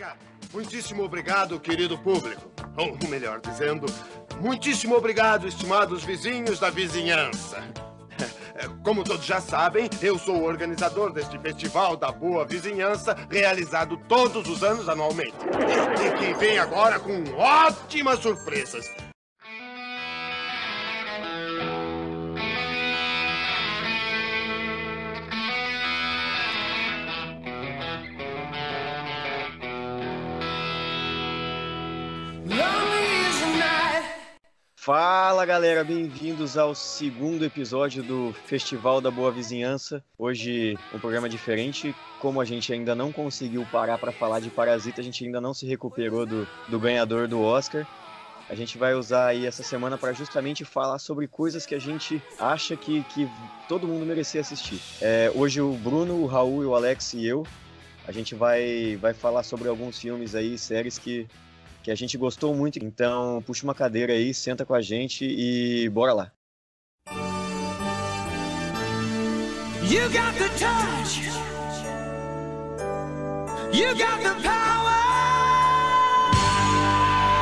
Obrigado. Muitíssimo obrigado, querido público. Ou melhor dizendo, muitíssimo obrigado, estimados vizinhos da vizinhança. Como todos já sabem, eu sou o organizador deste Festival da Boa Vizinhança, realizado todos os anos anualmente. E que vem agora com ótimas surpresas. Fala galera, bem-vindos ao segundo episódio do Festival da Boa Vizinhança. Hoje um programa diferente, como a gente ainda não conseguiu parar para falar de Parasita, a gente ainda não se recuperou do, do ganhador do Oscar. A gente vai usar aí essa semana para justamente falar sobre coisas que a gente acha que, que todo mundo merecia assistir. É, hoje o Bruno, o Raul, o Alex e eu, a gente vai, vai falar sobre alguns filmes aí, séries que que a gente gostou muito. Então, puxa uma cadeira aí, senta com a gente e bora lá. You got the touch. You got the power.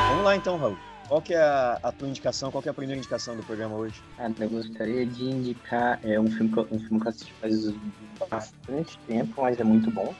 Vamos lá então, Raul. Qual que é a, a, tua indicação? Qual que é a primeira indicação do programa hoje? Ah, eu gostaria de indicar é, um, filme que, um filme que eu assisti faz bastante tempo, mas é muito bom,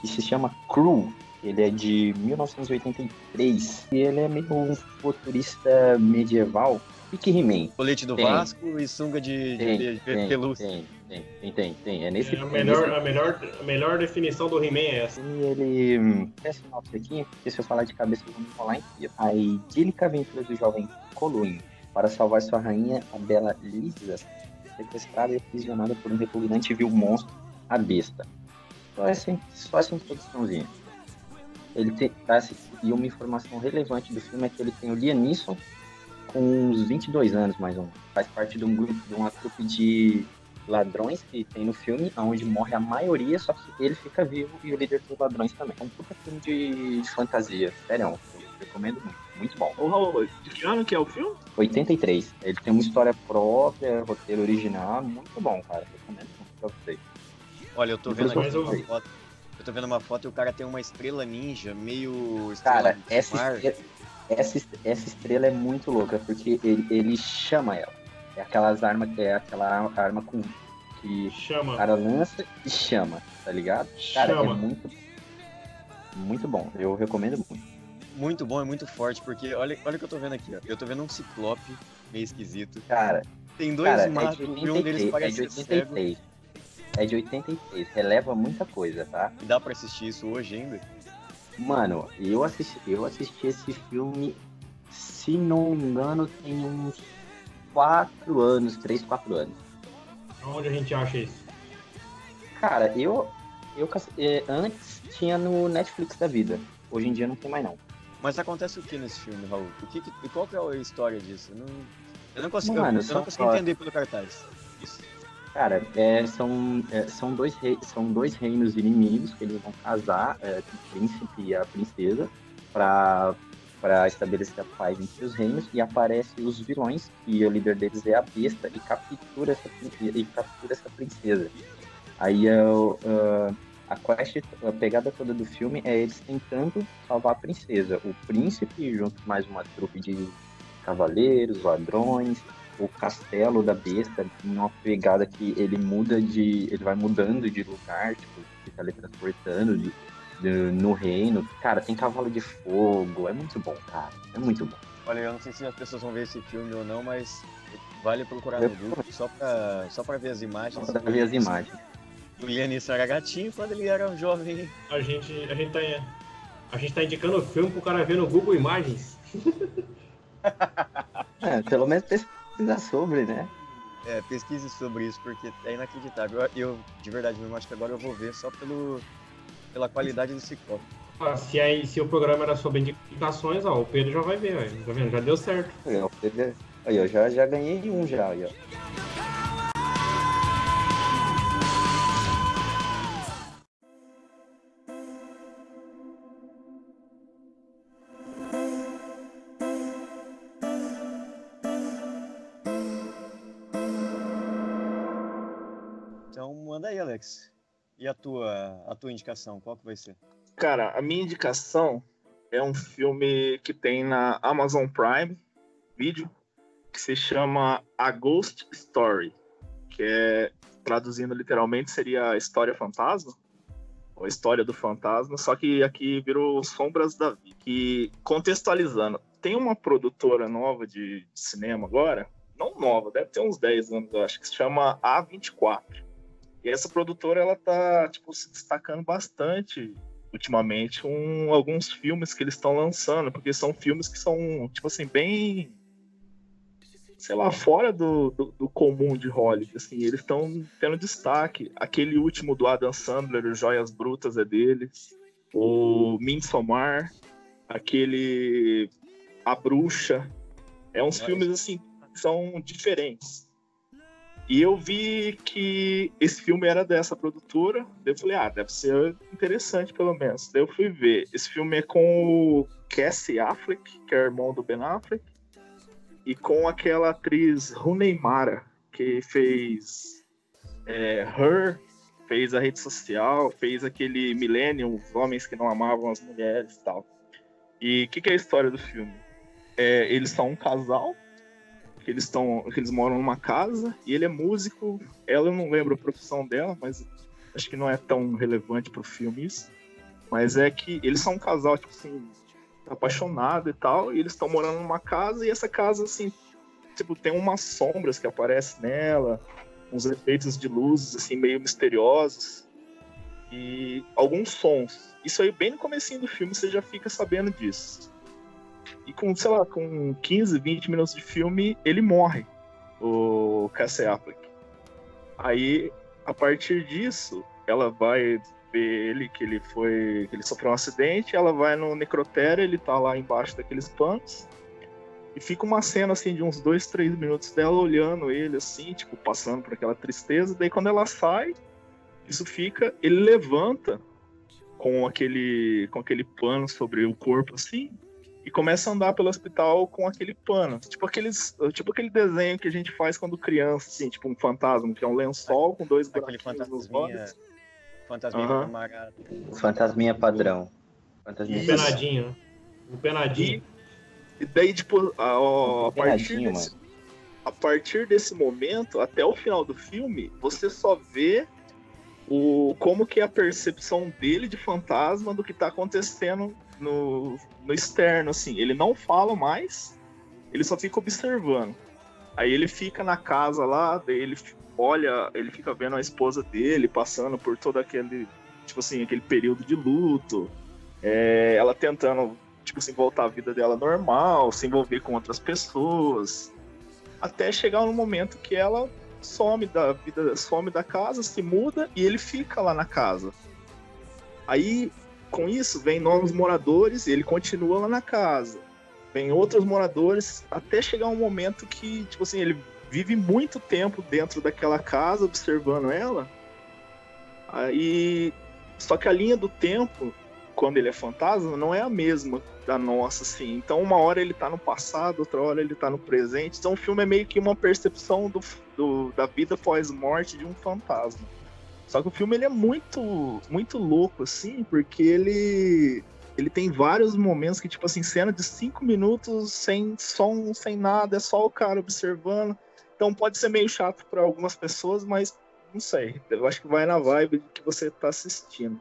que se chama Crew. Ele é de 1983 e ele é meio um futurista medieval. Pique He-Man. Colete do tem. Vasco e sunga de, tem, de, de tem, pelúcia. Tem, tem, tem, tem, tem. É nesse é a, melhor, a, melhor, a melhor definição do He-Man é essa. E ele. Essa sinopse aqui, porque se eu falar de cabeça eu vou me falar inteiro. A idílica aventura do jovem Coluim para salvar sua rainha, a bela Lisa, sequestrada e aprisionada por um repugnante vil monstro, a besta. Só essa, só essa introduçãozinha. Ele tem, assim, e uma informação relevante do filme é que ele tem o Liam Neeson com uns 22 anos, mais ou menos. Faz parte de um grupo, de uma trupe de ladrões que tem no filme, onde morre a maioria, só que ele fica vivo e o líder dos ladrões também. É um puta filme de, de fantasia, sério, recomendo muito, muito bom. Ô Raul, de que ano que é o filme? 83. Ele tem uma história própria, roteiro original, muito bom, cara, recomendo muito pra vocês. Olha, eu tô vendo aqui uma foto eu tô vendo uma foto e o cara tem uma estrela ninja, meio Cara, essa estrela, essa, essa estrela é muito louca, porque ele, ele chama ela. É aquelas armas, é aquela arma com que chama. o cara lança e chama, tá ligado? Cara, chama. é muito muito bom. Eu recomendo muito. Muito bom, é muito forte, porque olha, olha o que eu tô vendo aqui, ó. Eu tô vendo um ciclope meio esquisito. Cara, tem dois cara, magos é e um deles parece é de 83. Cego é de 86, releva muita coisa, tá? Dá pra assistir isso hoje ainda? Mano, eu assisti, eu assisti esse filme, se não me engano, tem uns 4 anos, 3, 4 anos. Onde a gente acha isso? Cara, eu, eu é, antes tinha no Netflix da vida. Hoje em dia não tem mais não. Mas acontece o que nesse filme, Raul? O que, que qual que é a história disso? Eu não, eu não consigo, Mano, eu, eu não consigo entender pelo cartaz. Isso. Cara, é, são, é, são, dois rei, são dois reinos inimigos que eles vão casar, é, o príncipe e a princesa, para para estabelecer a paz entre os reinos e aparecem os vilões e o líder deles é a besta e captura essa e captura essa princesa. Aí uh, a quest, a pegada toda do filme é eles tentando salvar a princesa, o príncipe junto mais uma trupe de cavaleiros, ladrões, o castelo da besta uma pegada que ele muda de. ele vai mudando de lugar, tipo, fica ali transportando de, de, no reino. Cara, tem cavalo de fogo, é muito bom, cara. É muito bom. Olha, eu não sei se as pessoas vão ver esse filme ou não, mas vale procurar no Google só pra, só pra ver as imagens. Só pra ver as imagens. O Lianis era gatinho quando ele era um jovem. A gente, a gente tá. A gente tá indicando o filme pro cara ver no Google Imagens. é, pelo menos pesquisar sobre, né? É, pesquise sobre isso, porque é inacreditável. Eu, eu de verdade mesmo, acho que agora eu vou ver só pelo, pela qualidade do Ciclope. Ah, se, aí, se o programa era sobre indicações, ó, o Pedro já vai ver, ó, tá vendo? Já deu certo. É, Pedro, aí, eu já, já ganhei um já, aí, ó. E a tua, a tua indicação, qual que vai ser? Cara, a minha indicação é um filme que tem na Amazon Prime Video, que se chama A Ghost Story, que é, traduzindo literalmente, seria a história fantasma, ou a história do fantasma, só que aqui virou Sombras da Vida. Que, contextualizando, tem uma produtora nova de cinema agora, não nova, deve ter uns 10 anos, eu acho, que se chama A24. E essa produtora, ela tá, tipo, se destacando bastante ultimamente com alguns filmes que eles estão lançando, porque são filmes que são, tipo assim, bem. Sei lá, fora do, do, do comum de Hollywood, assim, eles estão tendo destaque. Aquele último do Adam Sandler, o Joias Brutas, é deles. O Midsommar, aquele A Bruxa. É uns filmes, assim, que são diferentes. E eu vi que esse filme era dessa produtora. eu falei, ah, deve ser interessante pelo menos. Daí eu fui ver. Esse filme é com o Cassie Affleck, que é irmão do Ben Affleck, e com aquela atriz Rooney Mara, que fez é, Her, fez a rede social, fez aquele Millennium, os homens que não amavam as mulheres e tal. E o que, que, é a história do filme? É, eles são um casal que eles estão, que eles moram numa casa e ele é músico. Ela eu não lembro a profissão dela, mas acho que não é tão relevante pro filme isso. Mas é que eles são um casal tipo assim apaixonado e tal, e eles estão morando numa casa e essa casa assim, tipo tem umas sombras que aparecem nela, uns efeitos de luzes assim meio misteriosos e alguns sons. Isso aí bem no comecinho do filme você já fica sabendo disso. E com, sei lá, com 15, 20 minutos de filme, ele morre, o Cassie Affleck. Aí, a partir disso, ela vai ver ele que ele foi. que ele sofreu um acidente, ela vai no necrotério, ele tá lá embaixo daqueles panos. E fica uma cena assim de uns dois, três minutos dela olhando ele assim, tipo, passando por aquela tristeza. Daí quando ela sai, isso fica, ele levanta com aquele com aquele pano sobre o corpo assim, e começa a andar pelo hospital com aquele pano. Tipo, aqueles, tipo aquele desenho que a gente faz quando criança, assim, tipo um fantasma, que é um lençol com dois buraquinhos nos olhos. Fantasminha uhum. Fantasminha padrão. Fantasminha um penadinho, né? Um penadinho. E, e daí, tipo, a, a, a partir desse, a partir desse momento, até o final do filme, você só vê o como que é a percepção dele de fantasma do que tá acontecendo no, no externo, assim. Ele não fala mais, ele só fica observando. Aí ele fica na casa lá, ele olha, ele fica vendo a esposa dele passando por todo aquele, tipo assim, aquele período de luto. É, ela tentando, tipo assim, voltar à vida dela normal, se envolver com outras pessoas. Até chegar no momento que ela some da vida, some da casa, se muda e ele fica lá na casa. Aí com isso, vem novos moradores e ele continua lá na casa. Vem outros moradores até chegar um momento que, tipo assim, ele vive muito tempo dentro daquela casa observando ela. Aí, só que a linha do tempo, quando ele é fantasma, não é a mesma da nossa, assim. Então, uma hora ele tá no passado, outra hora ele tá no presente. Então, o filme é meio que uma percepção do, do da vida pós-morte de um fantasma. Só que o filme ele é muito, muito louco, assim, porque ele ele tem vários momentos que, tipo assim, cena de cinco minutos sem som, sem nada, é só o cara observando. Então pode ser meio chato para algumas pessoas, mas não sei. Eu acho que vai na vibe que você tá assistindo.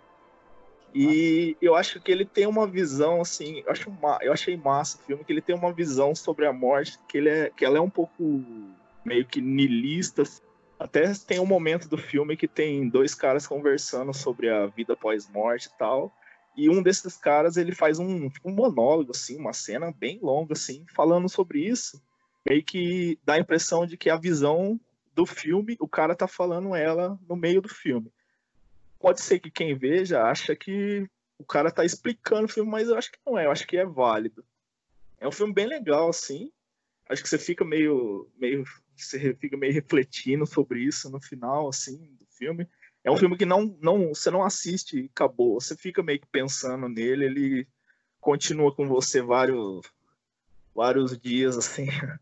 E eu acho que ele tem uma visão, assim, eu, acho eu achei massa o filme, que ele tem uma visão sobre a morte, que, ele é, que ela é um pouco meio que nilista, até tem um momento do filme que tem dois caras conversando sobre a vida pós-morte e tal. E um desses caras, ele faz um, um monólogo, assim, uma cena bem longa, assim, falando sobre isso. Meio que dá a impressão de que a visão do filme, o cara tá falando ela no meio do filme. Pode ser que quem veja acha que o cara tá explicando o filme, mas eu acho que não é, eu acho que é válido. É um filme bem legal, assim. Acho que você fica meio, meio você fica meio refletindo sobre isso no final, assim, do filme. É um filme que não, não, você não assiste e acabou. Você fica meio que pensando nele, ele continua com você vários, vários dias, assim.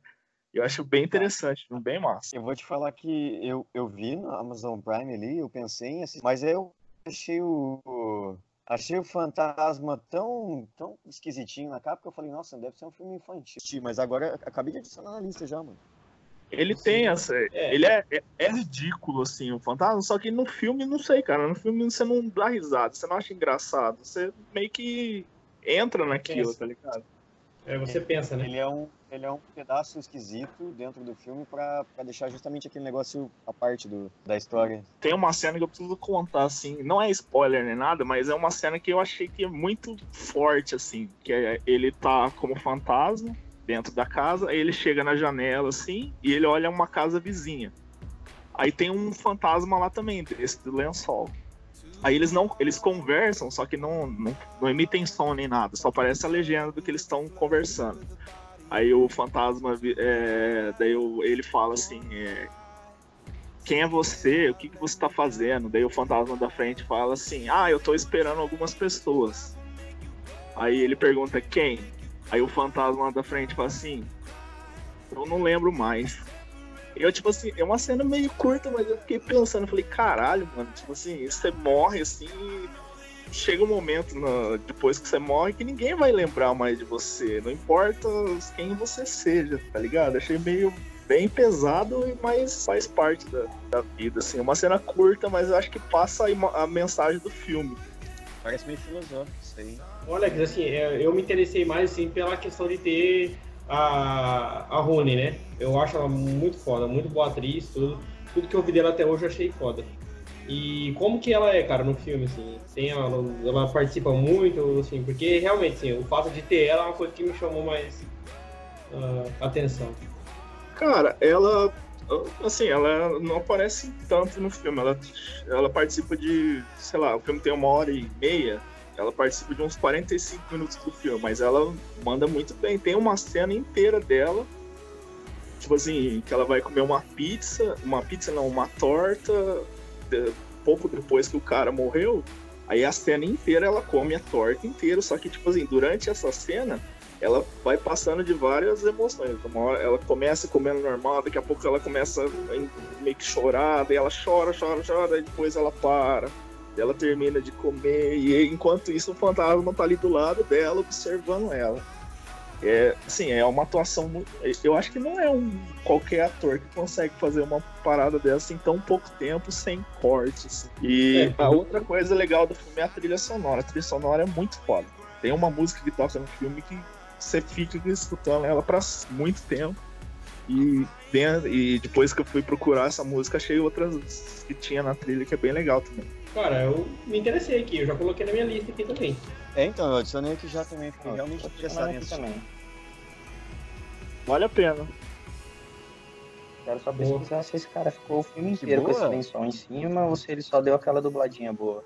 Eu acho bem interessante, bem massa. Eu vou te falar que eu, eu vi na Amazon Prime ali, eu pensei em assim, mas eu achei o, Achei o fantasma tão, tão esquisitinho na capa que eu falei, nossa, deve ser um filme infantil. Mas agora acabei de adicionar na lista já, mano. Ele tem essa. É. Ele é, é, é ridículo, assim, o fantasma, só que no filme, não sei, cara. No filme você não dá risada, você não acha engraçado. Você meio que entra naquilo, Pensa. tá ligado? É, você pensa, né? Ele é um, ele é um pedaço esquisito dentro do filme pra, pra deixar justamente aquele negócio à parte do, da história. Tem uma cena que eu preciso contar, assim, não é spoiler nem nada, mas é uma cena que eu achei que é muito forte, assim, que é ele tá como fantasma dentro da casa, aí ele chega na janela, assim, e ele olha uma casa vizinha. Aí tem um fantasma lá também, desse do lençol. Aí eles não, eles conversam, só que não, não, não emitem som nem nada, só aparece a legenda do que eles estão conversando. Aí o fantasma, é, daí ele fala assim, é, quem é você? O que, que você tá fazendo? Daí o fantasma da frente fala assim, ah, eu tô esperando algumas pessoas. Aí ele pergunta quem? Aí o fantasma da frente fala assim, eu não lembro mais. Eu, tipo assim, é uma cena meio curta, mas eu fiquei pensando, falei, caralho, mano, tipo assim, você morre assim, chega um momento depois que você morre que ninguém vai lembrar mais de você, não importa quem você seja, tá ligado? Achei meio bem pesado, mas faz parte da, da vida, assim. É uma cena curta, mas eu acho que passa a, a mensagem do filme. Parece meio filosófico isso aí. Olha, assim, é, eu me interessei mais assim, pela questão de ter a, a Rony, né? Eu acho ela muito foda, muito boa atriz, tudo. Tudo que eu vi dela até hoje eu achei foda. E como que ela é, cara, no filme, assim? Tem ela, ela participa muito, assim, porque realmente, assim, o fato de ter ela é uma coisa que me chamou mais ah, atenção. Cara, ela. Assim, ela não aparece tanto no filme. Ela, ela participa de. Sei lá, o filme tem uma hora e meia. Ela participa de uns 45 minutos do filme, mas ela manda muito bem. Tem uma cena inteira dela. Tipo assim, que ela vai comer uma pizza. Uma pizza não, uma torta. de- pouco depois que o cara morreu. Aí a cena inteira ela come a torta inteira. Só que, tipo assim, durante essa cena ela vai passando de várias emoções. Uma hora ela começa comendo normal, daqui a pouco ela começa meio que chorar, daí ela chora, chora, chora, e depois ela para, ela termina de comer, e enquanto isso o fantasma tá ali do lado dela, observando ela. É, assim, é uma atuação muito. Eu acho que não é um qualquer ator que consegue fazer uma parada dessa em tão pouco tempo, sem cortes. E É. a outra coisa legal do filme é a trilha sonora. A trilha sonora é muito foda. Tem uma música que toca no filme que você fica escutando ela pra muito tempo. E, e depois que eu fui procurar essa música, achei outras que tinha na trilha que é bem legal também. Cara, eu me interessei aqui, eu já coloquei na minha lista aqui também. É, então, eu adicionei aqui já também, fiquei Ó, realmente interessado assistir. também. Vale a pena. Quero só Boa. se esse cara ficou o filme Que inteiro com esse lençol em cima ou se ele só deu aquela dubladinha boa.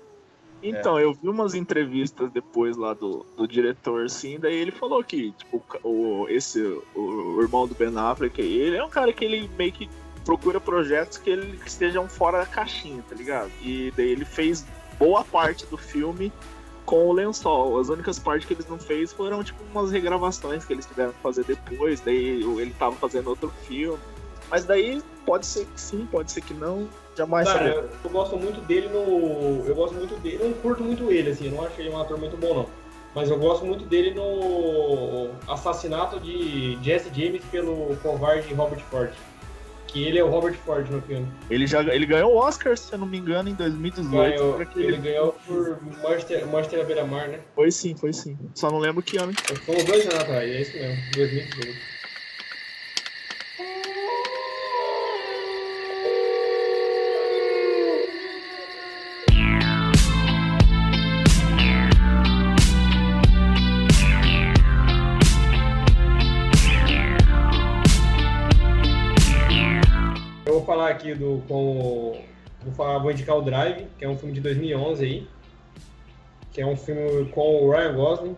Então, eu vi umas entrevistas depois lá do, do diretor, assim, daí ele falou que, tipo, o, esse, o, o irmão do Ben Affleck, ele é um cara que ele meio que procura projetos que, ele, que estejam fora da caixinha, tá ligado? E daí ele fez boa parte do filme com o lençol. As únicas partes que eles não fez foram, tipo, umas regravações que eles tiveram que fazer depois, daí ele tava fazendo outro filme. Mas daí pode ser que sim, pode ser que não. Jamais Cara, eu, eu gosto muito dele no. Eu gosto muito dele. Eu não curto muito ele, assim, eu não acho ele um ator muito bom, não. Mas eu gosto muito dele no assassinato de Jesse James pelo covarde Robert Ford. Que ele é o Robert Ford no filme. Ele já ele ganhou o Oscar, se eu não me engano, em 2018. Ganhou, aquele- ele ganhou por Monster, Monster à Beira-Mar, né? Foi sim, foi sim. Só não lembro que ano. Foi uns dois anos atrás, é isso mesmo, 2018. Falar aqui do com vou falar, vou indicar o Drive, que é um filme de 2011 aí, que é um filme com o Ryan Gosling,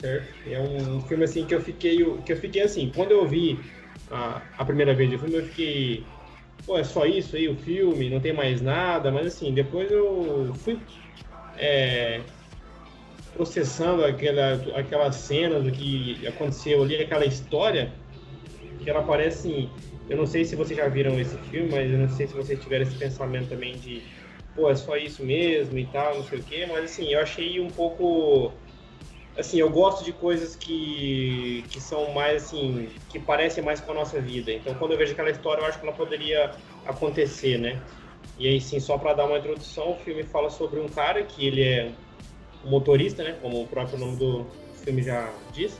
certo? É um, filme assim que eu fiquei que eu fiquei assim, quando eu vi a, a primeira vez o filme, eu fiquei pô, é só isso aí o filme, não tem mais nada, mas assim, depois eu fui é, processando aquela, aquelas cenas do que aconteceu ali, aquela história, que ela parece assim, eu não sei se vocês já viram esse filme, mas eu não sei se vocês tiveram esse pensamento também de pô, é só isso mesmo e tal, não sei o quê, mas assim, eu achei um pouco assim, eu gosto de coisas que, que são mais assim, que parecem mais com a nossa vida. Então, quando eu vejo aquela história, eu acho que ela poderia acontecer, né? E aí, sim, só para dar uma introdução, o filme fala sobre um cara que ele é motorista, né? Como o próprio nome do filme já diz.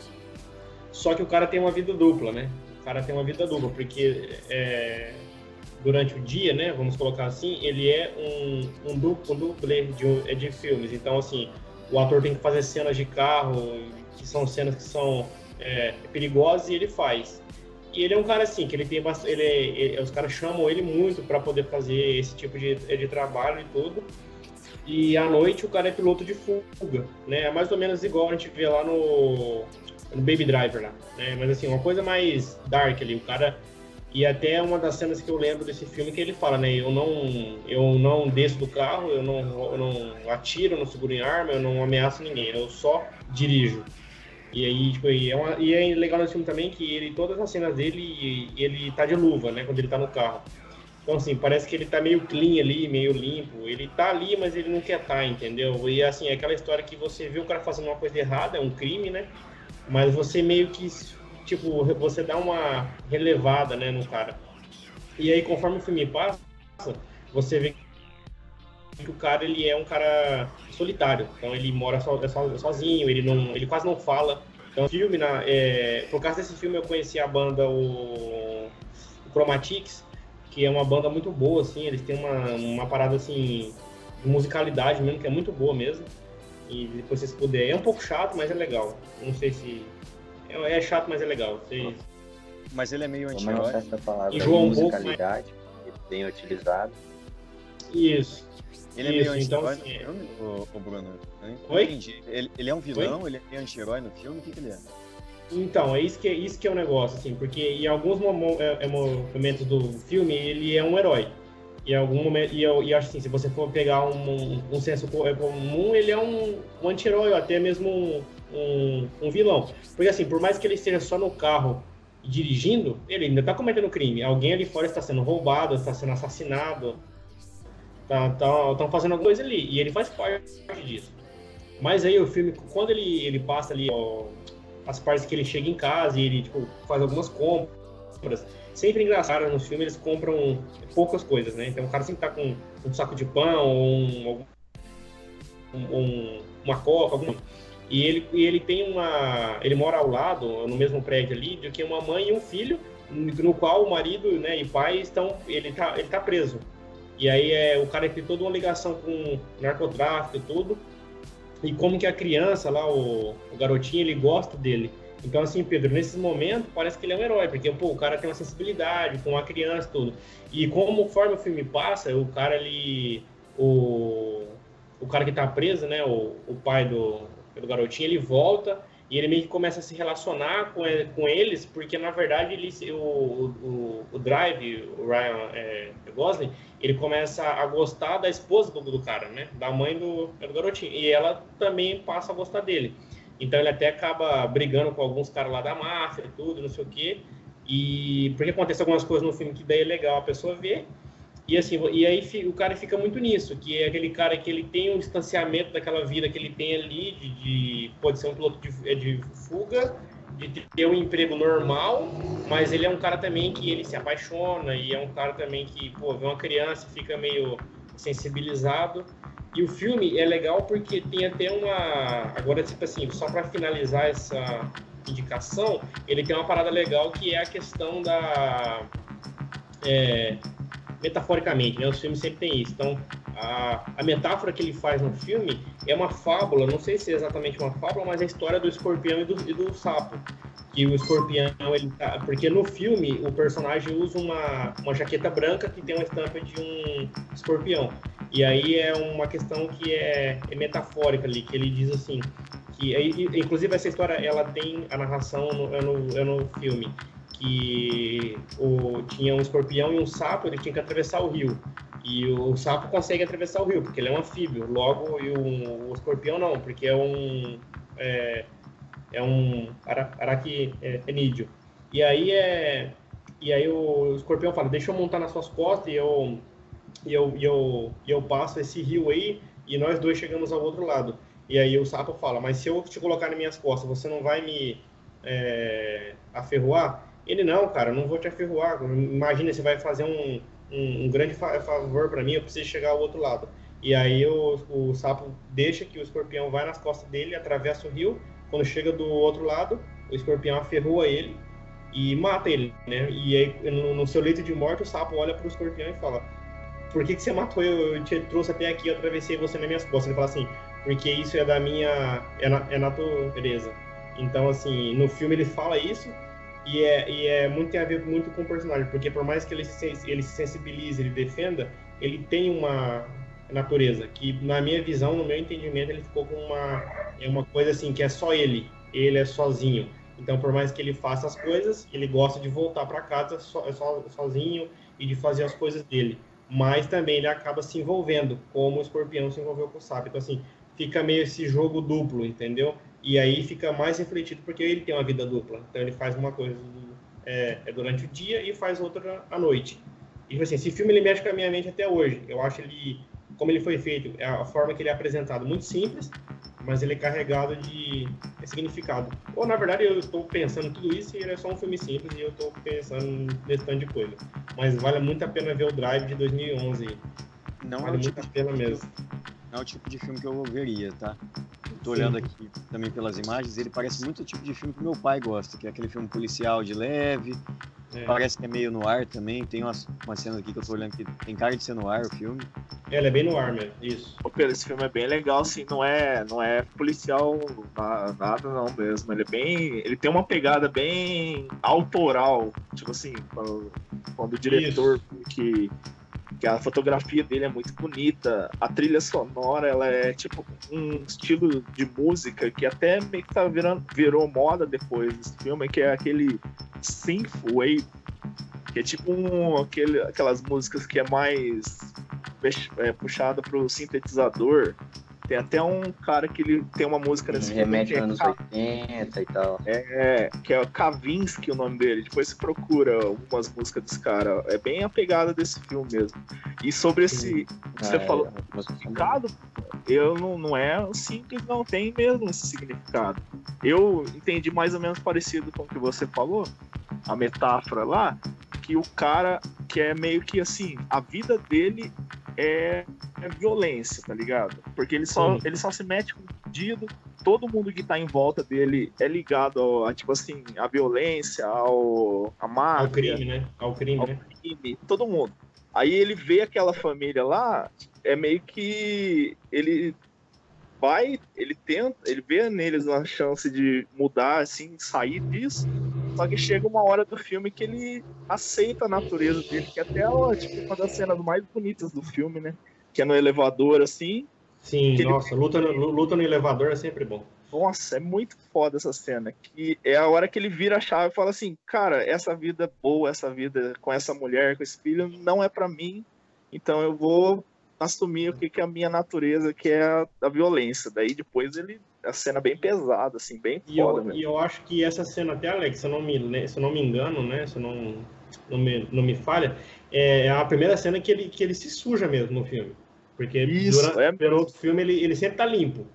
Só que o cara tem uma vida dupla, né? O cara tem uma vida dupla, porque é, durante o dia, né? Vamos colocar assim, ele é um, um duplo, um dublê de, de filmes. Então, assim, o ator tem que fazer cenas de carro, que são cenas que são é, perigosas, e ele faz. E ele é um cara assim, que ele tem bastante, ele, ele, os caras chamam ele muito para poder fazer esse tipo de, de trabalho e tudo. E à noite o cara é piloto de fuga, né? É mais ou menos igual a gente vê lá no, no Baby Driver lá, né? Mas assim, uma coisa mais dark ali, o cara e até uma das cenas que eu lembro desse filme que ele fala, né? Eu não, eu não desço do carro, eu não, eu não atiro, não seguro em arma, eu não ameaço ninguém, eu só dirijo. E aí, tipo, e é, uma, e é legal nesse filme também que ele, todas as cenas dele, ele tá de luva, né? Quando ele tá no carro. Então, assim, parece que ele tá meio clean ali, meio limpo. Ele tá ali, mas ele não quer estar, tá, entendeu? E, assim, é aquela história que você vê o cara fazendo uma coisa errada, é um crime, né? Mas você meio que tipo, você dá uma relevada, né, no cara. E aí, conforme o filme passa, você vê que o cara, ele é um cara solitário. Então, ele mora so, so, sozinho, ele, não, ele quase não fala. Então, filme, na, é, por causa desse filme, eu conheci a banda, o, o Chromatics, que é uma banda muito boa, assim, eles têm uma, uma parada, assim, de musicalidade mesmo, que é muito boa mesmo. E depois vocês puderem. É um pouco chato, mas é legal. Não sei se é, é chato, mas é legal. Você... Mas ele é meio anti-herói. essa palavra Enjoa um pouco, mas... bem utilizado. Isso. Ele é Isso, meio então, anti-herói no filme, o, o Bruno? Eu Oi? entendi. Ele, ele é um vilão, Oi? ele é meio anti-herói no filme? O que, que ele é? Então, é isso que, é, isso que é o negócio, assim, porque em alguns é, é, momentos do filme ele é um herói. E algum momento, e eu, e acho assim, se você for pegar um, um, um senso comum, ele é um, um anti-herói, ou até mesmo um, um, um, vilão. Porque assim, por mais que ele esteja só no carro dirigindo, ele ainda está cometendo crime. Alguém ali fora está sendo roubado, está sendo assassinado, estão tá, tá, fazendo alguma coisa ali. E ele faz parte disso. Mas aí o filme, quando ele, ele passa ali ó, as partes que ele chega em casa e ele tipo, faz algumas compras. Sempre engraçado no filme, eles compram poucas coisas, né? Então o cara sempre tá com um saco de pão, ou um, um, uma alguma e ele, e ele tem uma. Ele mora ao lado, no mesmo prédio ali, de que uma mãe e um filho, no qual o marido né, e pai estão. Ele tá, ele tá preso. E aí é, o cara tem toda uma ligação com narcotráfico e tudo. E como que a criança lá, o, o garotinho, ele gosta dele. Então, assim, Pedro, nesse momento, parece que ele é um herói, porque pô, o cara tem uma sensibilidade com a criança tudo. E conforme o filme passa, o cara ali. O, o cara que tá preso, né? O, o pai do, pelo garotinho, ele volta e ele meio que começa a se relacionar com, com eles, porque na verdade ele, o, o, o Drive, o Ryan é, Gosling, ele começa a gostar da esposa do, do cara, né? Da mãe do, do garotinho. E ela também passa a gostar dele. Então ele até acaba brigando com alguns caras lá da máfia e tudo, não sei o quê. E porque acontece algumas coisas no filme que daí é legal a pessoa ver. E assim, e aí o cara fica muito nisso, que é aquele cara que ele tem um distanciamento daquela vida que ele tem ali, de, de pode ser um piloto de, é de fuga, de ter um emprego normal, mas ele é um cara também que ele se apaixona e é um cara também que, pô, vê uma criança fica meio sensibilizado. E o filme é legal porque tem até uma. Agora, tipo assim, só para finalizar essa indicação, ele tem uma parada legal que é a questão da. É, metaforicamente, né? Os filmes sempre tem isso. Então, a, a metáfora que ele faz no filme é uma fábula, não sei se é exatamente uma fábula, mas é a história do escorpião e do, e do sapo. Que o escorpião, ele tá, porque no filme o personagem usa uma, uma jaqueta branca que tem uma estampa de um escorpião. E aí é uma questão que é, é metafórica ali, que ele diz assim, que inclusive essa história ela tem a narração no, é no, é no filme que o, tinha um escorpião e um sapo, ele tinha que atravessar o rio. E o sapo consegue atravessar o rio, porque ele é um anfíbio. Logo, e o, o escorpião não, porque é um. É, é um aracnídeo. E aí é. E aí o escorpião fala, deixa eu montar nas suas costas e eu, e eu, e eu, e eu passo esse rio aí e nós dois chegamos ao outro lado. E aí o sapo fala, mas se eu te colocar nas minhas costas, você não vai me é, aferroar? Ele, não, cara, não vou te aferroar. Imagina, você vai fazer um, um, um grande favor para mim, eu preciso chegar ao outro lado. E aí o, o sapo deixa que o escorpião vai nas costas dele, atravessa o rio. Quando chega do outro lado, o escorpião aferroa ele e mata ele, né? E aí, no, no seu leito de morte, o sapo olha para o escorpião e fala: Por que, que você matou eu? Eu te trouxe até aqui, eu atravessei você nas minhas costas. Ele fala assim: Porque isso é da minha. é, na, é natureza. Então, assim, no filme ele fala isso e é, e é muito tem a ver muito com o personagem, porque por mais que ele se, ele se sensibilize, ele defenda, ele tem uma natureza que, na minha visão, no meu entendimento, ele ficou com uma é uma coisa assim que é só ele, ele é sozinho. Então, por mais que ele faça as coisas, ele gosta de voltar para casa so, so, sozinho e de fazer as coisas dele. Mas também ele acaba se envolvendo, como o escorpião se envolveu com o sapo. Então, assim, fica meio esse jogo duplo, entendeu? E aí fica mais refletido porque ele tem uma vida dupla. Então, ele faz uma coisa é, é durante o dia e faz outra à noite. E, tipo assim, esse filme ele mexe com a minha mente até hoje. Eu acho ele, como ele foi feito, a forma que ele é apresentado, muito simples, mas ele é carregado de significado. Ou, na verdade, eu estou pensando tudo isso e ele é só um filme simples e eu estou pensando nesse tanto de coisa. Mas vale muito a pena ver o Drive de 2011. Não vale é muito tipo a pena mesmo. Não é o tipo de filme que eu veria, tá? Tô olhando aqui também pelas imagens, ele parece muito o tipo de filme que meu pai gosta, que é aquele filme policial de leve, É. parece que é meio no ar também, tem umas, umas cenas aqui que eu tô olhando que tem cara de ser no ar o filme. Ela é bem no ar mesmo, isso. Ô, Pedro, esse filme é bem legal, assim, não é, não é policial na- nada não mesmo. Ele é bem. Ele tem uma pegada bem autoral. Tipo assim, quando, quando o diretor que, a fotografia dele é muito bonita, a trilha sonora ela é tipo um estilo de música que até meio que tá virando, virou moda depois desse filme, que é aquele synthwave, que é tipo um, aquele, aquelas músicas que é mais é, puxada pro sintetizador. Tem até um cara que ele tem uma música nesse filme Remete é, anos Ka- 80 e tal. é, que é o Kavinsky o nome dele. Depois você procura algumas músicas desse cara. É bem a pegada desse filme mesmo. E sobre esse. Você Ah, falou é, significado, eu não, não é simples, não tem mesmo esse significado. Eu entendi mais ou menos parecido com o que você falou, a metáfora lá, que o cara que é meio que assim, a vida dele é, é violência, tá ligado? Porque ele só, Sim. ele só se mete com o pedido, todo mundo que tá em volta dele é ligado ao, a, tipo assim, a violência, ao, a máfia Ao crime, né? Ao crime, ao né? crime, todo mundo. Aí ele vê aquela família lá, é meio que ele vai, ele tenta, ele vê neles uma chance de mudar, assim, sair disso. Só que chega uma hora do filme que ele aceita a natureza dele, que até é tipo, uma das cenas mais bonitas do filme, né? Que é no elevador, assim. Sim, Que ele- nossa, luta no, luta no elevador é sempre bom. Nossa, é muito foda essa cena. Que é a hora que ele vira a chave e fala assim: Cara, essa vida boa, essa vida com essa mulher, com esse filho, não é pra mim. Então eu vou assumir o que, que é a minha natureza, que é a, a violência. Daí depois ele. A cena bem pesada, assim, bem E foda eu, mesmo. e eu acho que essa cena até, Alex, se eu não me, le- se eu não me engano, né? Se eu não, não, me, não me falha, é a primeira cena que ele, que ele se suja mesmo no filme. Porque Isso, durante é pelo outro filme ele, ele sempre tá limpo.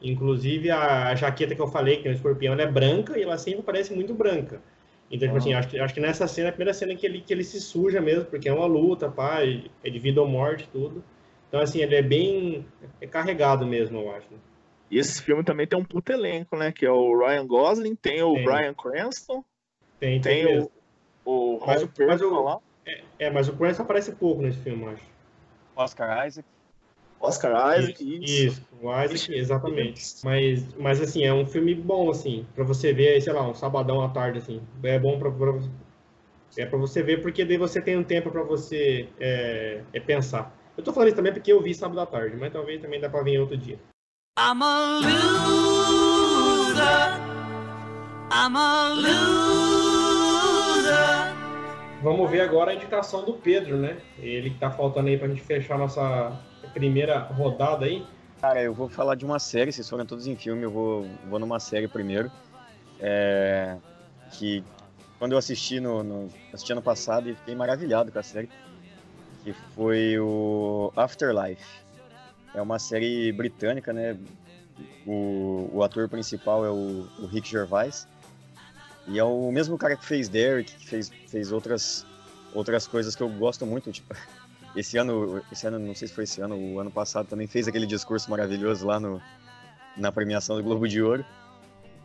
Inclusive a jaqueta que eu falei, que é um escorpião, ela é branca e ela sempre parece muito branca. Então, tipo Ah. assim, acho que, acho que nessa cena é a primeira cena que ele, que ele se suja mesmo, porque é uma luta, pá, é de vida ou morte, tudo. Então, assim, ele é bem é carregado mesmo, eu acho. E esse filme também tem um puto elenco, né? Que é o Ryan Gosling, tem o Tem. Brian Cranston, Tem, tem, tem o, o Mas mas o- Perlman lá, É, mas o Cranston aparece pouco nesse filme, eu acho. Oscar Isaac. Oscar Isaac, isso. Isso, o Isaac, exatamente. Mas, mas assim, é um filme bom, assim, pra você ver, sei lá, um sabadão à tarde, assim. É bom pra, pra, é pra você ver, porque daí você tem um tempo pra você é, é pensar. Eu tô falando isso também porque eu vi sábado à tarde, mas talvez também dá pra vir outro dia. I'm a loser. I'm a loser. Vamos ver agora a indicação do Pedro, né? Ele que tá faltando aí pra gente fechar nossa primeira rodada aí. Cara, eu vou falar de uma série, vocês foram todos em filme, eu vou, vou numa série primeiro. É, que quando eu assisti no, no, assisti ano passado e fiquei maravilhado com a série. Que foi o Afterlife. É uma série britânica, né? O, o ator principal é o, o Rick Gervais. E é o mesmo cara que fez Derek, que fez, fez outras, outras coisas que eu gosto muito, tipo, esse ano, esse ano, não sei se foi esse ano, o ano passado também fez aquele discurso maravilhoso lá no, na premiação do Globo de Ouro.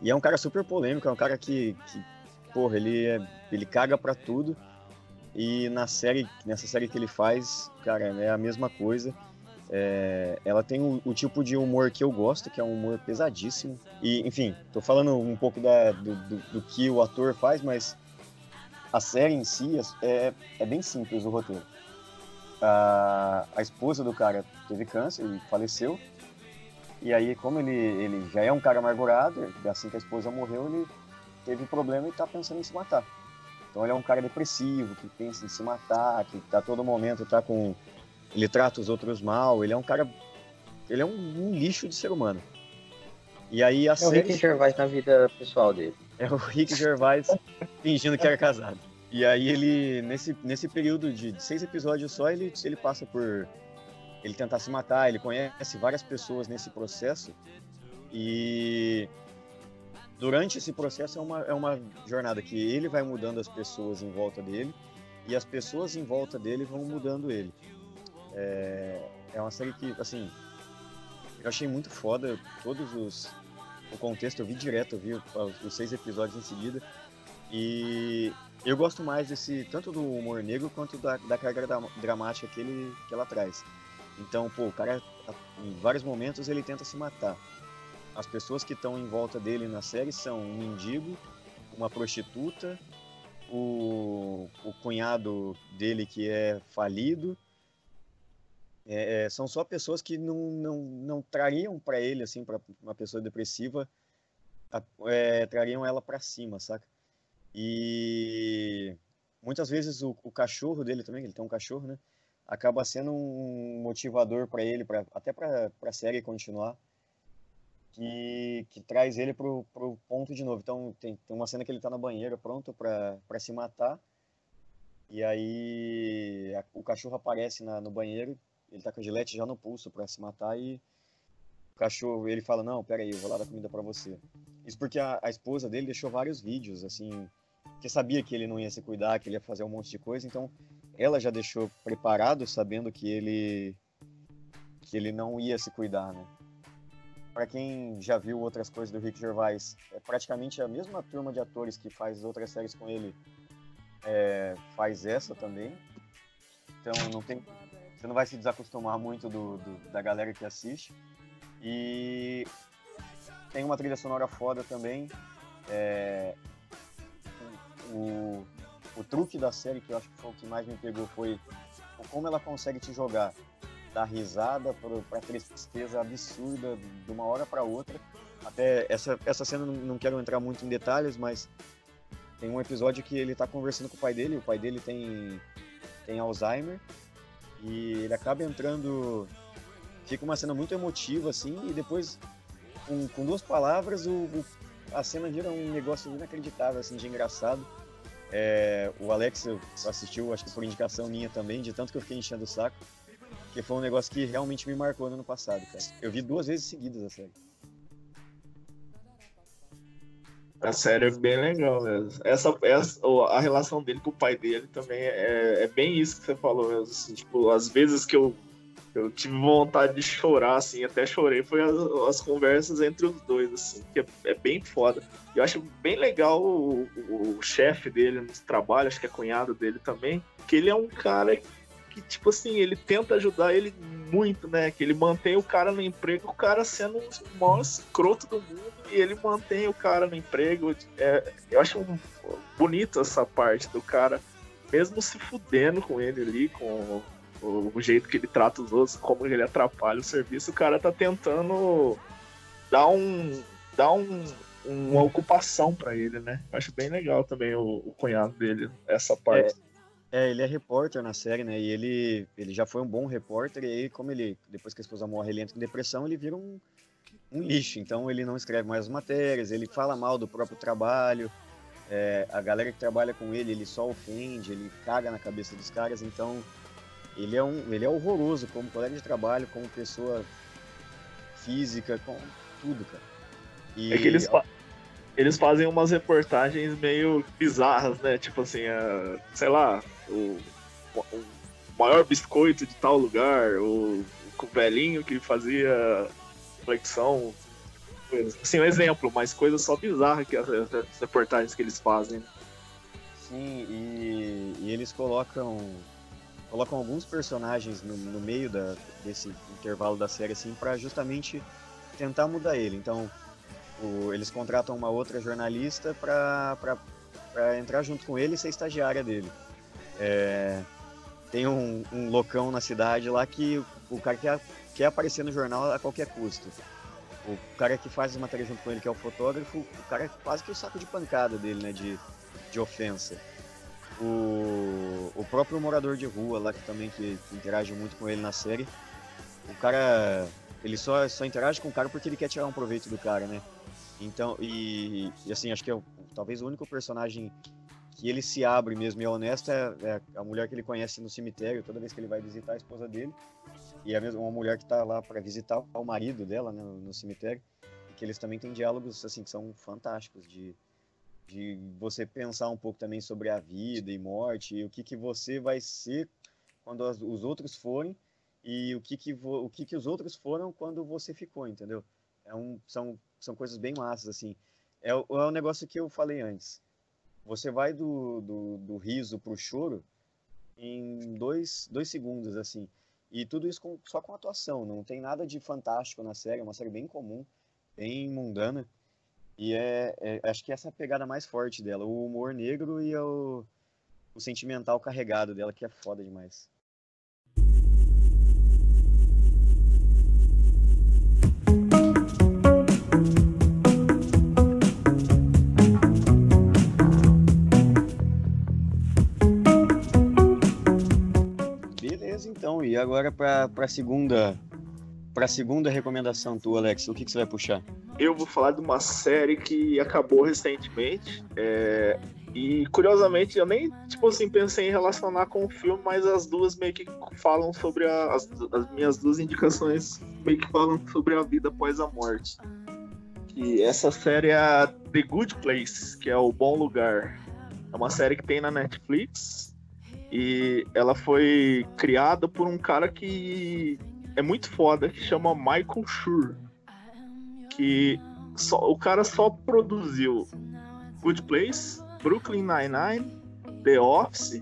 E é um cara super polêmico, é um cara que, que porra, ele, é, ele caga pra tudo. E na série, nessa série que ele faz, cara, é a mesma coisa. É, ela tem o, o, tipo de humor que eu gosto, que é um humor pesadíssimo. E, enfim, tô falando um pouco da, do, do, do, que o ator faz, mas a série em si é, é bem simples o roteiro. A, a esposa do cara teve câncer e faleceu. E aí, como ele, ele já é um cara amargurado, assim que a esposa morreu, ele teve problema e tá pensando em se matar. Então ele é um cara depressivo, que pensa em se matar, que tá todo momento tá com ele trata os outros mal, ele é um cara. Ele é um, um lixo de ser humano. E aí a é série... o Rick Gervais na vida pessoal dele. É o Rick Gervais fingindo que era casado. E aí ele, nesse, nesse período de seis episódios só, ele, ele passa por ele tentar se matar, ele conhece várias pessoas nesse processo. E durante esse processo é uma, é uma jornada que ele vai mudando as pessoas em volta dele e as pessoas em volta dele vão mudando ele. É, é uma série que, assim, eu achei muito foda todos os. O contexto eu vi direto, eu vi os, seis episódios em seguida. E eu gosto mais desse, tanto do humor negro quanto da, da carga dramática que, ele, que ela traz. Então, pô, o cara, em vários momentos, ele tenta se matar. As pessoas que estão em volta dele na série são um mendigo, uma prostituta, o, o cunhado dele que é falido é, é, são só pessoas que não, não, não trariam para ele, assim, para uma pessoa depressiva, é, trariam ela para cima, saca? E muitas vezes o, o, cachorro dele também, ele tem um cachorro, né? Acaba sendo um motivador para ele, pra, até para a série continuar, que, que traz ele pro, pro ponto de novo. Então tem, tem uma cena que ele tá na banheira pronto para se matar, e aí a, o cachorro aparece na, no banheiro ele tá com a gilete já no pulso para se matar e o cachorro, ele fala, não, pera aí, eu vou lá dar comida para você. Isso porque a, a, esposa dele deixou vários vídeos, assim, que sabia que ele não ia se cuidar, que ele ia fazer um monte de coisa, então ela já deixou preparado, sabendo que ele que ele não ia se cuidar, né? Para quem já viu outras coisas do Rick Gervais, é praticamente a mesma turma de atores que faz outras séries com ele, é, faz essa também. Então não tem você não vai se desacostumar muito do, do, da galera que assiste. E tem uma trilha sonora foda também. É, o, o truque da série que eu acho que foi o que mais me pegou foi como ela consegue te jogar da risada para tristeza absurda de uma hora para outra. Até essa, essa cena não quero entrar muito em detalhes, mas tem um episódio que ele está conversando com o pai dele, o pai dele tem, tem Alzheimer, e ele acaba entrando. Fica uma cena muito emotiva, assim, e depois, com, com duas palavras, o, o, a cena vira um negócio inacreditável, assim, de engraçado. É, o Alex assistiu, acho que por indicação minha também, de tanto que eu fiquei enchendo o saco. Que foi um negócio que realmente me marcou no ano passado, cara. Eu vi duas vezes seguidas a série. A série é bem legal mesmo. Essa, essa, a relação dele com o pai dele também é, é bem isso que você falou mesmo. Assim, tipo, às vezes que eu, eu tive vontade de chorar, assim, até chorei, foi as, as conversas entre os dois, assim, que é, é bem foda. Eu acho bem legal o, o, o chefe dele no trabalho, acho que é cunhado dele também, que ele é um cara tipo assim, ele tenta ajudar ele muito, né? Que ele mantém o cara no emprego, o cara sendo o maior escroto do mundo, e ele mantém o cara no emprego. É, eu acho bonito essa parte do cara, mesmo se fudendo com ele ali, com o, o, jeito que ele trata os outros, como ele atrapalha o serviço, o cara tá tentando dar um. dar um, uma ocupação para ele, né? Acho bem legal também o, o cunhado dele, essa parte. É é, ele é repórter na série, né? E ele, ele já foi um bom repórter, e aí, como ele, depois que a esposa morre, ele entra em depressão, ele vira um, um lixo. Então, ele não escreve mais as matérias, ele fala mal do próprio trabalho. É, a galera que trabalha com ele, ele só ofende, ele caga na cabeça dos caras. Então, ele é, um, ele é horroroso como colega de trabalho, como pessoa física, com tudo, cara. E, É que eles, fa- eles fazem umas reportagens meio bizarras, né? Tipo assim, a- sei lá, o, o maior biscoito de tal lugar, o, o velhinho que fazia flexão. Assim, um exemplo, mas coisa só bizarra que as, as reportagens que eles fazem. Sim, e, e eles colocam colocam alguns personagens no, no meio da, desse intervalo da série assim para justamente tentar mudar ele. Então, o- eles contratam uma outra jornalista para entrar junto com ele e ser estagiária dele. É, tem um, um loucão na cidade lá que o cara quer, quer aparecer no jornal a qualquer custo. O cara que faz as matérias junto com ele, que é o fotógrafo, o cara é quase que o saco de pancada dele, né? De, de ofensa. O, o próprio morador de rua lá, que também que, que interage muito com ele na série, o cara, ele só, só interage com o cara porque ele quer tirar um proveito do cara, né? Então, e, e assim, acho que é o- talvez o único personagem que ele se abre mesmo e é honesto é, é a mulher que ele conhece no cemitério, toda vez que ele vai visitar a esposa dele. E é mesmo uma mulher que tá lá para visitar o marido dela né, no, cemitério. E que eles também têm diálogos assim que são fantásticos de de você pensar um pouco também sobre a vida e morte e o que que você vai ser quando as- os outros forem e o que que vo- o que que os outros foram quando você ficou, entendeu? É um, são são coisas bem massas assim. É, é o negócio que eu falei antes. Você vai do, do, do riso pro choro em dois, dois segundos assim. E tudo isso com- só com atuação, não tem nada de fantástico na série, é uma série bem comum, bem mundana. E é, é- acho que essa é a pegada mais forte dela, o humor negro e o, o sentimental carregado dela, que é foda demais. Então. E agora para para segunda para segunda recomendação tua, Alex, o que, que você vai puxar? Eu vou falar de uma série que acabou recentemente. é, E curiosamente eu nem tipo assim pensei em relacionar com o filme, mas as duas meio que falam sobre a- as, as minhas duas indicações meio que falam sobre a vida após a morte. E essa série é a The Good Place, que é o Bom Lugar. É uma série que tem na Netflix e ela foi criada por um cara que é muito foda, que chama Michael Schur. Que só, o cara só produziu Good Place, Brooklyn Nine-Nine, The Office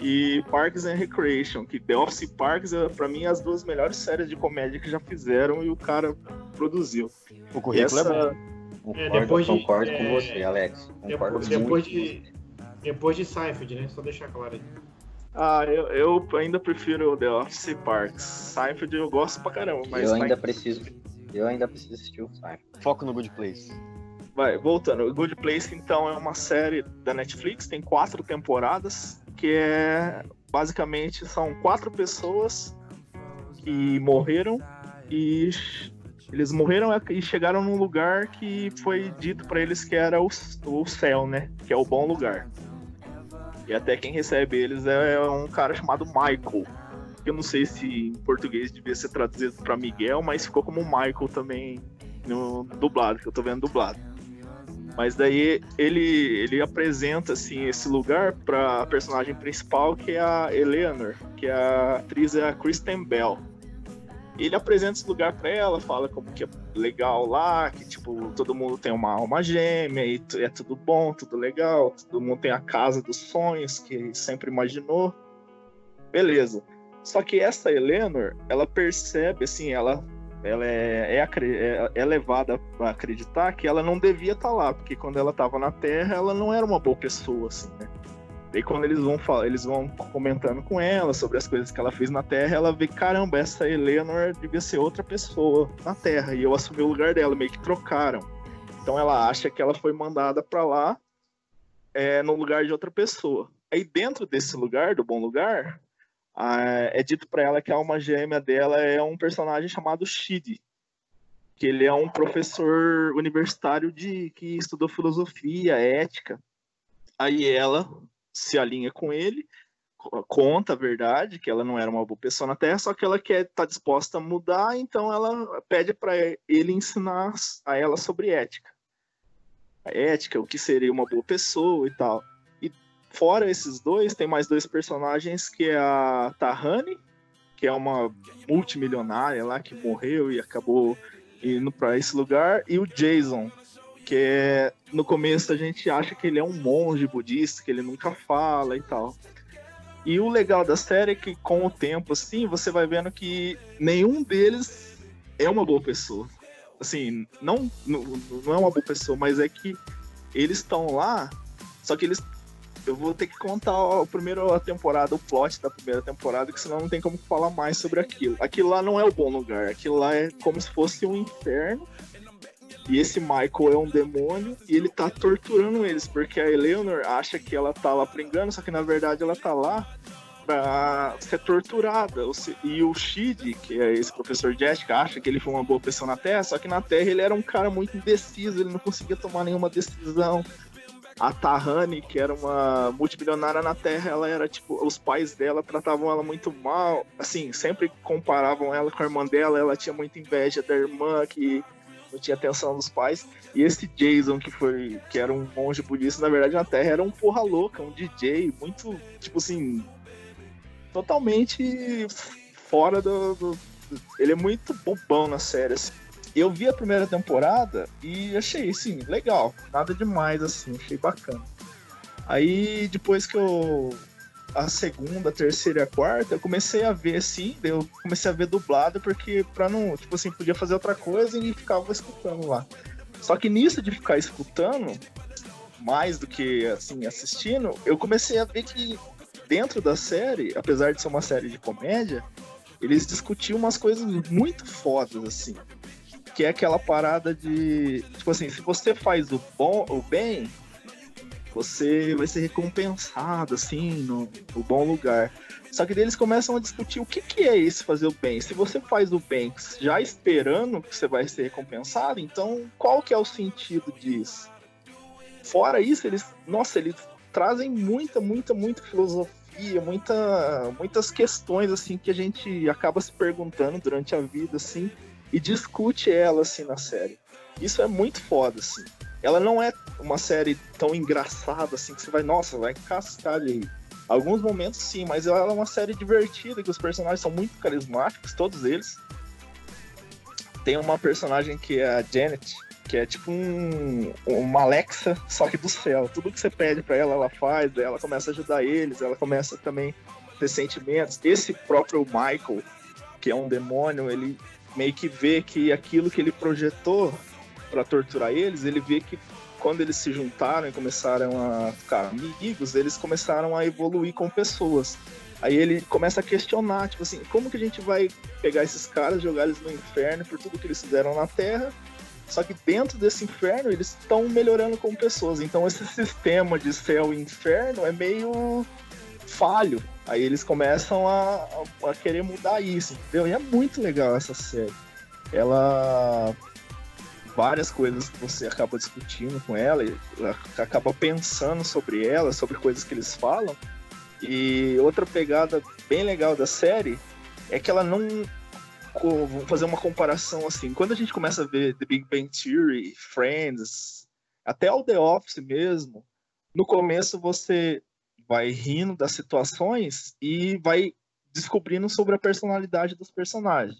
e Parks and Recreation. Que The Office e Parks, é, pra mim, as duas melhores séries de comédia que já fizeram e o cara produziu. O currículo Essa- é bom. Concordo, depois de- concordo é, com você, Alex. Concordo Depois, muito depois com de, você. depois de Seinfeld, né? Só deixar claro aí. Ah, eu, eu ainda prefiro The Office e Parks. Seinfeld eu gosto pra caramba, mas Eu ainda em- preciso, eu ainda preciso assistir o Seinfeld. Foco no Good Place. Vai, voltando. Good Place, então, é uma série da Netflix, tem quatro temporadas, que é basicamente são quatro pessoas que morreram e eles morreram e chegaram num lugar que foi dito pra eles que era o, o céu, né? Que é o bom lugar. E até quem recebe eles é um cara chamado Michael. Eu não sei se em português devia ser traduzido pra Miguel, mas ficou como Michael também no dublado, que eu tô vendo dublado. Mas daí ele, ele apresenta assim esse lugar para a personagem principal, que é a Eleanor, que é a atriz é a Kristen Bell. Ele apresenta esse lugar para ela, fala como que é legal lá, que tipo todo mundo tem uma alma gêmea e é tudo bom, tudo legal, todo mundo tem a casa dos sonhos que sempre imaginou. Beleza. Só que essa Eleanor, ela percebe assim, ela ela é, é, é- é levada a acreditar que ela não devia estar lá, porque quando ela estava na Terra, ela não era uma boa pessoa, assim, né? Daí quando eles vão falar, eles vão comentando com ela sobre as coisas que ela fez na Terra, ela vê, caramba, essa Eleanor devia ser outra pessoa na Terra, e eu assumi o lugar dela, meio que trocaram. Então ela acha que ela foi mandada para lá é, no lugar de outra pessoa. Aí dentro desse lugar, do bom lugar, é dito para ela que a alma gêmea dela é um personagem chamado Shid, que ele é um professor universitário de que estudou filosofia, ética. Aí ela se alinha com ele, conta a verdade, que ela não era uma boa pessoa na Terra, só que ela quer tá disposta a mudar, então ela pede para ele ensinar a ela sobre ética. A ética, o que seria uma boa pessoa e tal. E fora esses dois, tem mais dois personagens que é a Tahani, que é uma multimilionária lá que morreu e acabou indo para esse lugar, e o Jason, que é, no começo a gente acha que ele é um monge budista, que ele nunca fala e tal. E o legal da série é que com o tempo, assim, você vai vendo que nenhum deles é uma boa pessoa. Assim, não, não, não é uma boa pessoa, mas é que eles estão lá, só que eles. Eu vou ter que contar a primeira temporada, o plot da primeira temporada, que senão não tem como falar mais sobre aquilo. Aquilo lá não é o bom lugar, aquilo lá é como se fosse um inferno e esse Michael é um demônio e ele tá torturando eles, porque a Eleanor acha que ela tá lá por engano, só que na verdade ela tá lá pra ser torturada. E o Shid, que é esse professor de ética, acha que ele foi uma boa pessoa na Terra, só que na Terra ele era um cara muito indeciso, ele não conseguia tomar nenhuma decisão. A Tahani, que era uma multimilionária na Terra, ela era tipo, os pais dela tratavam ela muito mal, assim, sempre comparavam ela com a irmã dela, ela tinha muita inveja da irmã que tinha atenção dos pais. E esse Jason, que foi que era um monge budista, na verdade na Terra era um porra louca, um DJ, muito, tipo assim, totalmente fora do. do ele é muito bobão na série. Assim. Eu vi a primeira temporada e achei, assim, legal. Nada demais, assim, achei bacana. Aí, depois que eu a segunda, a terceira e a quarta, eu comecei a ver assim, eu comecei a ver dublado porque pra não, tipo assim, podia fazer outra coisa e ficava escutando lá. Só que nisso de ficar escutando, mais do que assim, assistindo, eu comecei a ver que dentro da série, apesar de ser uma série de comédia, eles discutiam umas coisas muito fodas, assim. Que é aquela parada de. Tipo assim, se você faz o bom, o bem, você vai ser recompensado, assim, no, no bom lugar. Só que eles começam a discutir o que, que é isso fazer o bem. Se você faz o bem já esperando que você vai ser recompensado, então qual que é o sentido disso? Fora isso, eles, nossa, eles trazem muita, muita, muita filosofia, muita, muitas questões assim que a gente acaba se perguntando durante a vida, assim, e discute ela assim na série. Isso é muito foda, assim. Ela não é uma série tão engraçada assim que você vai, nossa, vai cascar de Alguns momentos sim, mas ela é uma série divertida, que os personagens são muito carismáticos, todos eles. Tem uma personagem que é a Janet, que é tipo um, uma Alexa, só que do céu. Tudo que você pede para ela, ela faz, ela começa a ajudar eles, ela começa também a ter sentimentos. Esse próprio Michael, que é um demônio, ele meio que vê que aquilo que ele projetou para torturar eles, ele vê que quando eles se juntaram e começaram a ficar amigos, eles começaram a evoluir com pessoas. Aí ele começa a questionar, tipo assim, como que a gente vai pegar esses caras, jogar eles no inferno por tudo que eles fizeram na Terra? Só que dentro desse inferno eles estão melhorando como pessoas. Então esse sistema de céu e inferno é meio falho. Aí eles começam a, a, querer mudar isso, entendeu? E é muito legal essa série. Ela várias coisas que você acaba discutindo com ela e acaba pensando sobre ela, sobre coisas que eles falam. E outra pegada bem legal da série é que ela não vou fazer uma comparação assim. Quando a gente começa a ver The Big Bang Theory, Friends, até o The Office mesmo, no começo você vai rindo das situações e vai descobrindo sobre a personalidade dos personagens.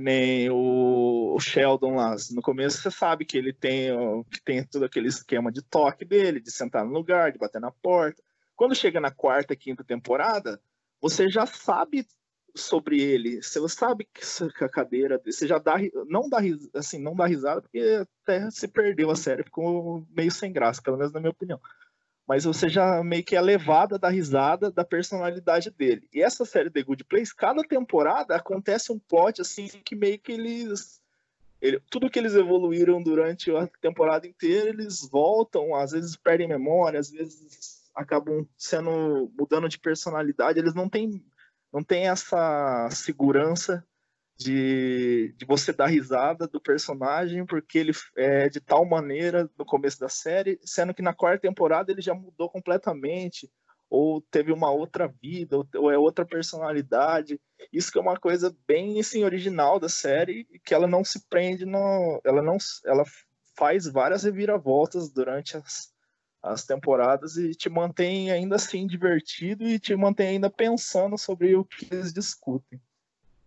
Que nem o, Sheldon lá. No começo você sabe que ele tem, que tem todo aquele esquema de toque dele, de sentar no lugar, de bater na porta. Quando chega na quarta, quinta temporada, você já sabe sobre ele. Você sabe que a cadeira, você já dá, não dá, assim, não dá risada porque até se perdeu a série, ficou meio sem graça, pelo menos na minha opinião mas você já meio que é levada da risada da personalidade dele. E essa série The Good Place, cada temporada acontece um plot assim que meio que eles ele, tudo que eles evoluíram durante a temporada inteira, eles voltam, às vezes perdem memória, às vezes acabam sendo mudando de personalidade, eles não têm não têm essa segurança de, de você dar risada do personagem, porque ele é de tal maneira no começo da série, sendo que na quarta temporada ele já mudou completamente, ou teve uma outra vida, ou, é outra personalidade. Isso que é uma coisa bem assim original da série, que ela não se prende no, ela não, ela faz várias reviravoltas durante as, as temporadas e te mantém ainda assim divertido e te mantém ainda pensando sobre o que eles discutem.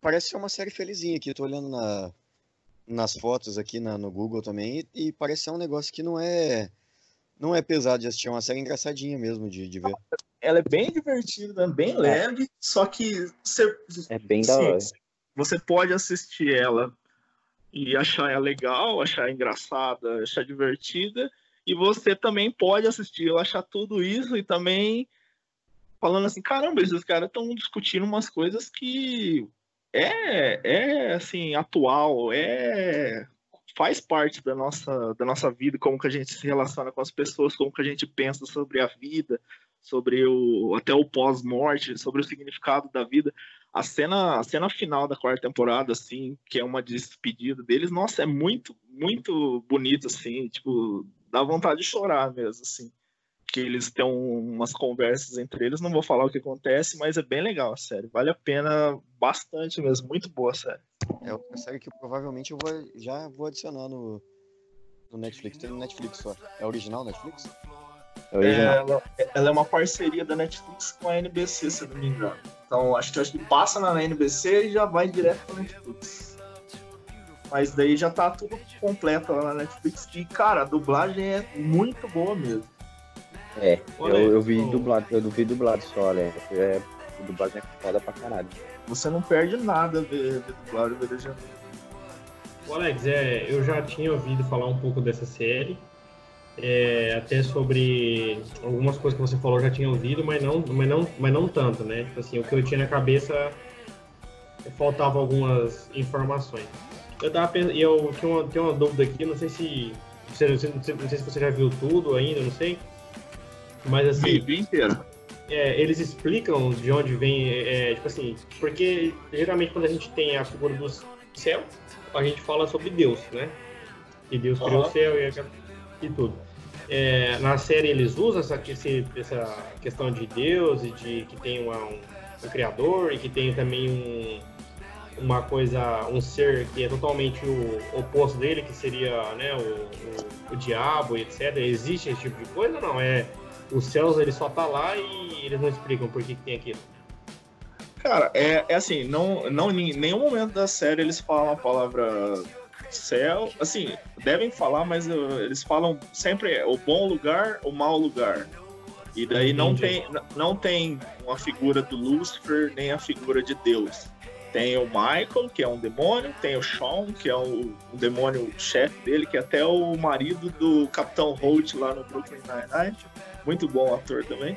Parece ser uma série felizinha aqui, eu tô olhando na, nas fotos aqui na, no Google também e, e parece ser um negócio que não é não é pesado de assistir, é uma série engraçadinha mesmo de, de ver. Ela é bem divertida, bem leve, só que você, É bem da hora. você pode assistir ela e achar ela legal, achar engraçada, achar divertida, e você também pode assistir ela, achar tudo isso e também falando assim, caramba, esses caras estão discutindo umas coisas que é, é assim, atual, é faz parte da nossa, da nossa vida, como que a gente se relaciona com as pessoas, como que a gente pensa sobre a vida, sobre o até o pós-morte, sobre o significado da vida. A cena, a cena final da quarta temporada, assim, que é uma despedida deles, nossa, é muito, muito bonito, assim, tipo, dá vontade de chorar mesmo, assim. Que eles têm umas conversas entre eles, não vou falar o que acontece, mas é bem legal a série. Vale a pena bastante mesmo, muito boa a série. É outra série que provavelmente eu vou, já vou adicionar no, no Netflix. Tem no Netflix só. É original Netflix? É original. Ela, ela é uma parceria da Netflix com a NBC, se eu não me engano. Então acho que, acho que passa na NBC e já vai direto pra Netflix. Mas daí já tá tudo completo lá na Netflix. E, cara, a dublagem é muito boa mesmo. É, eu, eu vi o- dublado, eu vi dublado só, né? É, o dublagem é foda pra caralho. Você não perde nada ver, ver dublagem ver legenda. Ô, Alex, é, eu já tinha ouvido falar um pouco dessa série, é, até sobre algumas coisas que você falou eu já tinha ouvido, mas não, mas não, mas não tanto, né? Tipo assim, o que eu tinha na cabeça faltava algumas informações. Eu tava pensando, e eu tinha uma, tinha uma dúvida aqui, não sei se não sei- não sei se você já viu tudo ainda, não sei. Mas assim, Vive inteiro. é, eles explicam de onde vem, é, tipo assim, porque geralmente quando a gente tem a figura do céu, a gente fala sobre Deus, né? Que Deus criou Aham. o céu e, e tudo. É, na série eles usam essa, esse- essa questão de Deus e de que tem uma- um, um criador e que tem também um, uma coisa, um ser que é totalmente o oposto dele, que seria né, o, o, o diabo e etc. Existe esse tipo de coisa ou não? É, os céus ele só tá lá e eles não explicam por que, que tem aquilo. Cara, é, é assim, não, não, em nenhum momento da série eles falam a palavra céu. Assim, devem falar, mas uh, eles falam sempre o bom lugar, o mau lugar. E daí não tem, não tem uma figura do Lúcifer, nem a figura de Deus. Tem o Michael, que é um demônio, tem o Sean, que é o, o demônio chefe dele, que é até o marido do Capitão Holt lá no Brooklyn Nine-Nine. Muito bom ator também.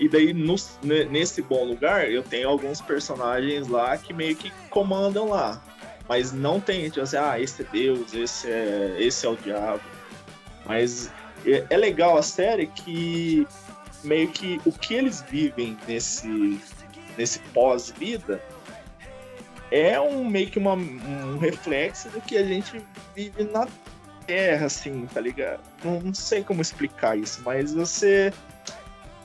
E daí, no- ne- nesse bom lugar, eu tenho alguns personagens lá que meio que comandam lá. Mas não tem, tipo assim, ah, esse é Deus, esse é, esse é o diabo. Mas é, é legal a série que meio que o que eles vivem nesse, nesse pós-vida é um meio que uma, um reflexo do que a gente vive na Terra, assim, tá ligado? Não, não sei como explicar isso, mas você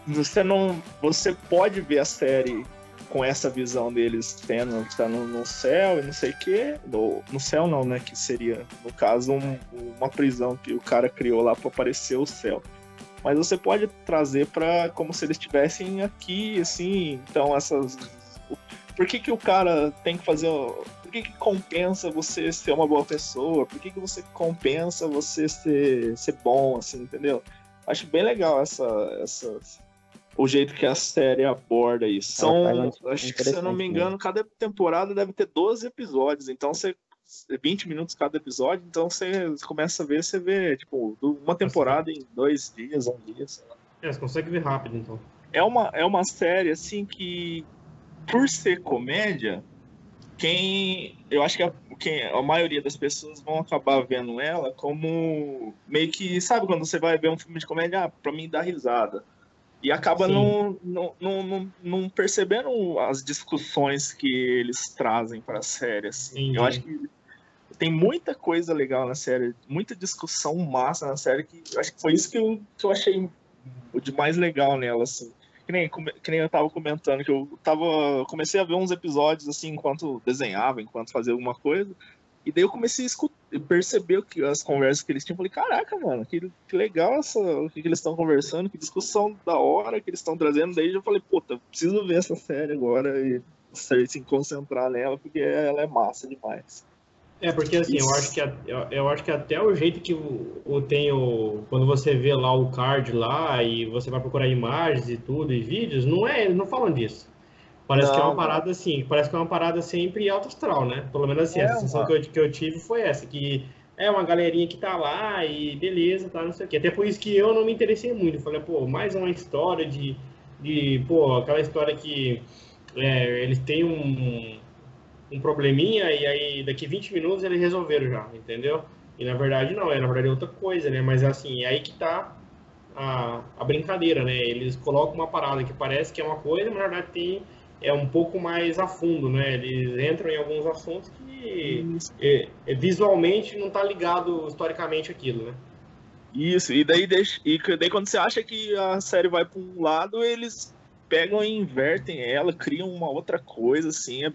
você não você pode ver a série com essa visão deles tendo tá no, no céu e não sei o que no, no céu não né que seria no caso um- uma prisão que o cara criou lá para aparecer o céu mas você pode trazer para como se eles estivessem aqui assim então essas por que que o cara tem que fazer por que que compensa você ser uma boa pessoa por que que você compensa você ser, ser bom assim entendeu acho bem legal essa essa o jeito que a série aborda isso. São, acho que se eu não me interessante engano, cada temporada deve ter 12 episódios, então você 20 minutos cada episódio, então você começa a ver, você vê, tipo, uma temporada em dois dias, um dia, sei lá. É, você consegue ver rápido, então. É uma, é uma série, assim, que, por ser comédia, quem. Eu acho que a, quem, a maioria das pessoas vão acabar vendo ela como meio que. Sabe quando você vai ver um filme de comédia? Ah, pra mim dar risada. E acaba Sim. não, não, não, não, percebendo as discussões que eles trazem para a série. Assim. Entendi. Eu acho que tem muita coisa legal na série, muita discussão massa na série, que eu acho que foi isso que eu, que eu achei o de mais legal nela, assim. Que nem, que nem eu tava comentando, que eu tava. Comecei a ver uns episódios assim enquanto desenhava, enquanto fazia alguma coisa. E daí eu comecei a escutar, perceber que as conversas que eles tinham. Falei, caraca, mano, que, que legal essa, o que, que eles estão conversando, que discussão da hora que eles estão trazendo. Daí eu falei, puta, preciso ver essa série agora e se concentrar nela, porque ela é massa demais. É, porque assim, eu acho, que, eu, eu, acho que até o jeito que o, o, tem o. Quando você vê lá o card lá e você vai procurar imagens e tudo, e vídeos, não é, eles não falam disso. Parece não, que é uma parada assim, parece que é uma parada sempre alto astral, né? Pelo menos assim, é, a sensação que eu, que eu tive foi essa, que é uma galerinha que tá lá e beleza, tá, não sei o quê. Até por isso que eu não me interessei muito. Falei, pô, mais uma história de. de pô, aquela história que é, eles têm um um probleminha e aí daqui 20 minutos eles resolveram já, entendeu? E na verdade não, é na verdade é outra coisa, né? Mas assim, é aí que tá a, a brincadeira, né? Eles colocam uma parada que parece que é uma coisa, mas na verdade tem, é um pouco mais a fundo, né? Eles entram em alguns assuntos que é, é, visualmente não tá ligado historicamente aquilo, né? Isso, e daí, deixa, e daí quando você acha que a série vai para um lado, eles pegam e invertem ela, criam uma outra coisa, assim, é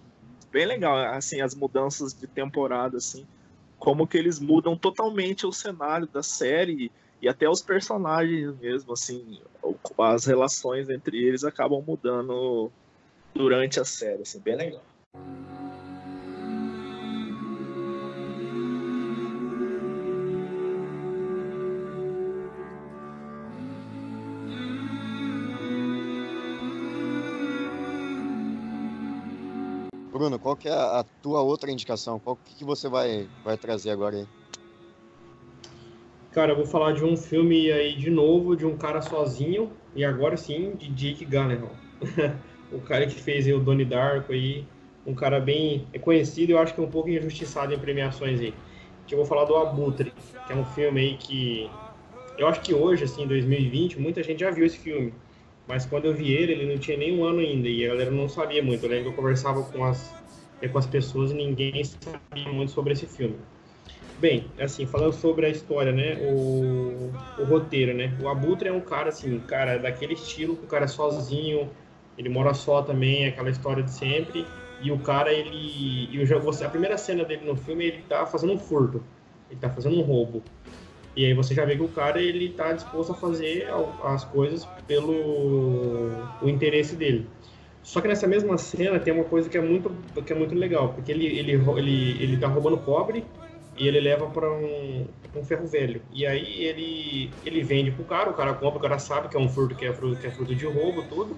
bem legal, assim, as mudanças de temporada, assim, como que eles mudam totalmente o cenário da série e até os personagens mesmo, assim, as relações entre eles acabam mudando durante a série, assim, bem legal. Bruno, qual que é a tua outra indicação? Qual que, que você vai, vai trazer agora aí? Cara, eu vou falar de um filme aí de novo, de um cara sozinho, e agora sim, de Jake Gyllenhaal. o cara que fez aí, o Donnie Darko aí, um cara bem conhecido, eu acho que é um pouco injustiçado em premiações aí. Eu vou falar do Abutre, que é um filme aí que eu acho que hoje, assim, em 2020, muita gente já viu esse filme. Mas quando eu vi ele, ele não tinha nem um ano ainda e a galera não sabia muito. Eu lembro que eu conversava com as, com as pessoas e ninguém sabia muito sobre esse filme. Bem, assim, falando sobre a história, né, o, o roteiro, né, o Abutre é um cara, assim, cara daquele estilo, o cara é sozinho, ele mora só também, aquela história de sempre, e o cara, ele, eu você, a primeira cena dele no filme, ele tá fazendo um furto, ele tá fazendo um roubo, e aí você já vê que o cara ele está disposto a fazer as coisas pelo o interesse dele. Só que nessa mesma cena tem uma coisa que é muito que é muito legal, porque ele ele ele ele tá roubando cobre e ele leva para um, um ferro velho. E aí ele ele vende pro cara, o cara compra, o cara sabe que é um furto que é fruto, que é fruto de roubo, tudo.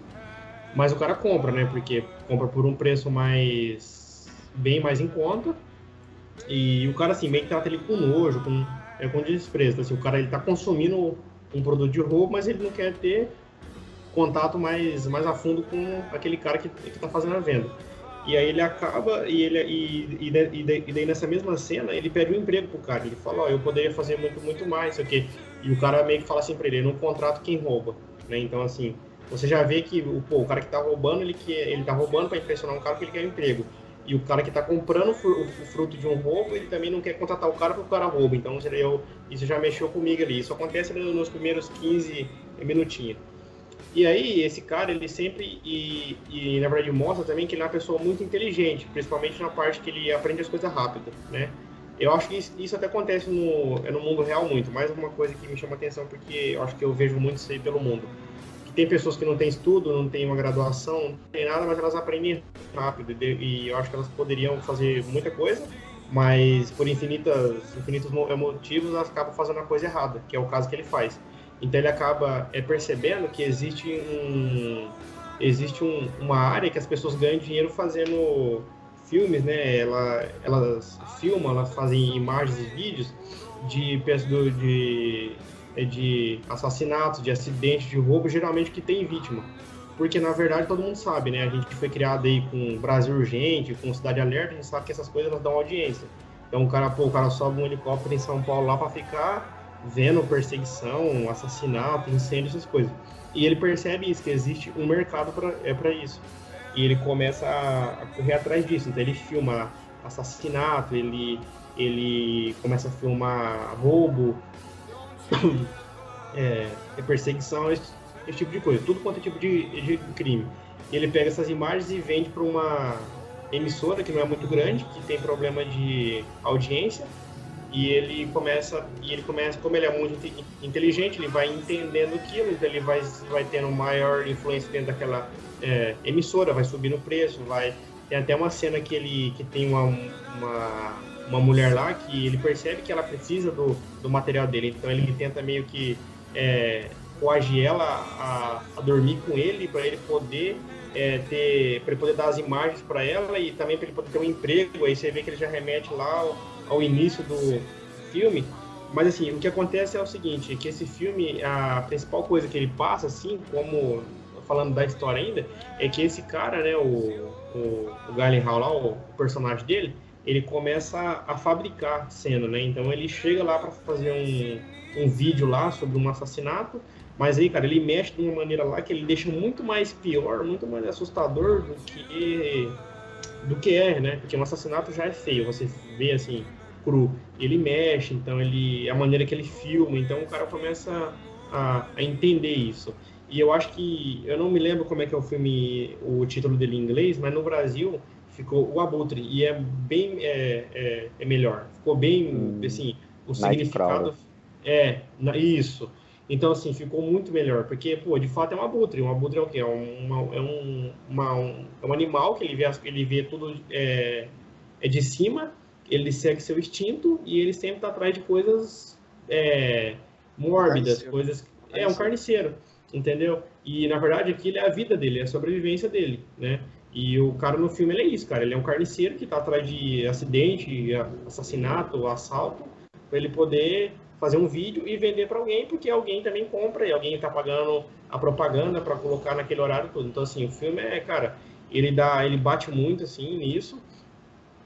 Mas o cara compra, né? Porque compra por um preço mais bem mais em conta. E o cara assim meio que trata ele com nojo, com é com desprezo. Assim, o cara ele tá consumindo um produto de roubo, mas ele não quer ter contato mais, mais a fundo com aquele cara que, que tá fazendo a venda. E aí ele acaba, e, ele, e, e, e, daí nessa mesma cena, ele pede um emprego pro cara. Ele fala, ó, oh, eu poderia fazer muito, muito mais, o? E o cara meio que fala assim pra ele, não contrato quem rouba, né? Então, assim, você já vê que pô, o cara que tá roubando, ele, que, ele tá roubando para impressionar um cara que ele quer um emprego. E o cara que está comprando o fruto de um roubo, ele também não quer contratar o cara porque o cara rouba. Então eu, isso já mexeu comigo ali. Isso acontece nos primeiros 15 minutinhos. E aí, esse cara, ele sempre, e, e na verdade mostra também que ele é uma pessoa muito inteligente, principalmente na parte que ele aprende as coisas rápido, né? Eu acho que isso, isso, até acontece no, é no mundo real muito, mais uma coisa que me chama atenção porque eu acho que eu vejo muito isso aí pelo mundo tem pessoas que não têm estudo, não têm uma graduação, não tem nada, mas elas aprendem rápido. E eu acho que elas poderiam fazer muita coisa, mas por infinitas, infinitos motivos elas acabam fazendo a coisa errada, que é o caso que ele faz. Então ele acaba é, percebendo que existe um existe um, uma área que as pessoas ganham dinheiro fazendo filmes, né? Ela, elas filmam, elas fazem imagens e vídeos de, de é de assassinatos, de acidentes, de roubo, geralmente que tem vítima. Porque, na verdade, todo mundo sabe, né? A gente foi criado aí com Brasil Urgente, com Cidade Alerta, a gente sabe que essas coisas elas dão audiência. Então, o cara, pô, o cara sobe um helicóptero em São Paulo lá para ficar vendo perseguição, assassinato, incêndio, essas coisas. E ele percebe isso, que existe um mercado para é para isso. E ele começa a, a, correr atrás disso. Então, ele filma assassinato, ele, ele começa a filmar roubo, é, é perseguição esse tipo de coisa, tudo quanto é tipo de, de crime. E ele pega essas imagens e vende para uma emissora que não é muito grande, que tem problema de audiência, e ele começa, e ele começa, como ele é muito inteligente, ele vai entendendo aquilo, então ele vai, vai tendo maior influência dentro daquela é, emissora, vai subir no preço, vai tem até uma cena que ele que tem uma, uma, uma mulher lá que ele percebe que ela precisa do, do material dele, então ele tenta meio que é, coagir ela a, a dormir com ele para ele poder é, ter para poder dar as imagens para ela e também para ele poder ter um emprego. Aí você vê que ele já remete lá ao, ao início do filme. Mas assim, o que acontece é o seguinte, que esse filme, a principal coisa que ele passa, assim, como falando da história ainda, é que esse cara, né, o, o, o Gyllenhaal lá, o personagem dele, ele começa a, fabricar cena, né? Então ele chega lá para fazer um, um vídeo lá sobre um assassinato, mas aí, cara, ele mexe de uma maneira lá que ele deixa muito mais pior, muito mais assustador do que do que é, né? Porque um assassinato já é feio, você vê assim cru. Ele mexe, então ele a maneira que ele filma, então o cara começa a, a entender isso. E eu acho que eu não me lembro como é que é o filme, o título dele em inglês, mas no Brasil ficou o Abutre e é bem é, é, é melhor. Ficou bem hum, assim o significado é isso. Então, assim, ficou muito melhor, porque, pô, de fato é um abutre. Um abutre é o quê? É, uma, é, um, uma, um, é um animal que ele vê, ele vê tudo é, é de cima, ele segue seu instinto e ele sempre está atrás de coisas é, mórbidas, carniceiro. coisas... É, um carniceiro, entendeu? E, na verdade, aquilo é a vida dele, é a sobrevivência dele, né? E o cara no filme, ele é isso, cara. Ele é um carniceiro que está atrás de acidente, assassinato, assalto, para ele poder fazer um vídeo e vender para alguém, porque alguém também compra e alguém está pagando a propaganda para colocar naquele horário todo. Então, assim, o filme é, cara, ele dá, ele bate muito, assim, nisso.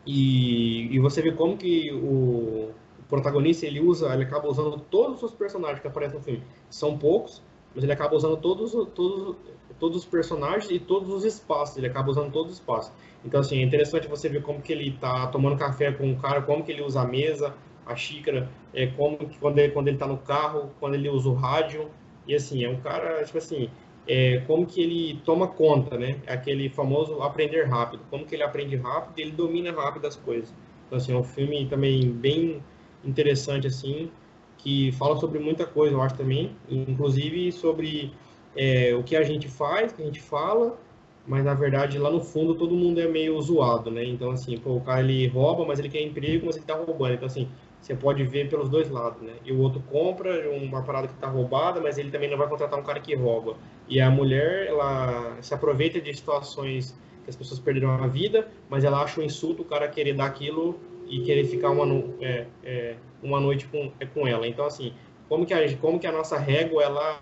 E, e você vê como que o, o protagonista, ele usa, ele acaba usando todos os personagens que aparecem no filme. São poucos, mas ele acaba usando todos, todos, todos os personagens e todos os espaços. Ele acaba usando todos os espaços. Então, assim, é interessante você ver como que ele tá tomando café com o cara, como que ele usa a mesa, a xícara, é, como quando ele, quando ele tá no carro, quando ele usa o rádio, e assim, é um cara, tipo assim, é, como que ele toma conta, né? É aquele famoso aprender rápido, como que ele aprende rápido ele domina rápido as coisas. Então, assim, é um filme também bem interessante, assim, que fala sobre muita coisa, eu acho também, inclusive sobre é, o que a gente faz, o que a gente fala, mas na verdade lá no fundo todo mundo é meio zoado, né? Então, assim, pô, o cara ele rouba, mas ele quer emprego, mas ele tá roubando. Então, assim, você pode ver pelos dois lados, né? E o outro compra uma parada que está roubada, mas ele também não vai contratar um cara que rouba. E a mulher, ela se aproveita de situações que as pessoas perderam a vida, mas ela acha um insulto o cara querer dar aquilo e querer ficar uma, é, é, uma noite com, é, com ela. Então, assim, como que a, como que a nossa régua, ela,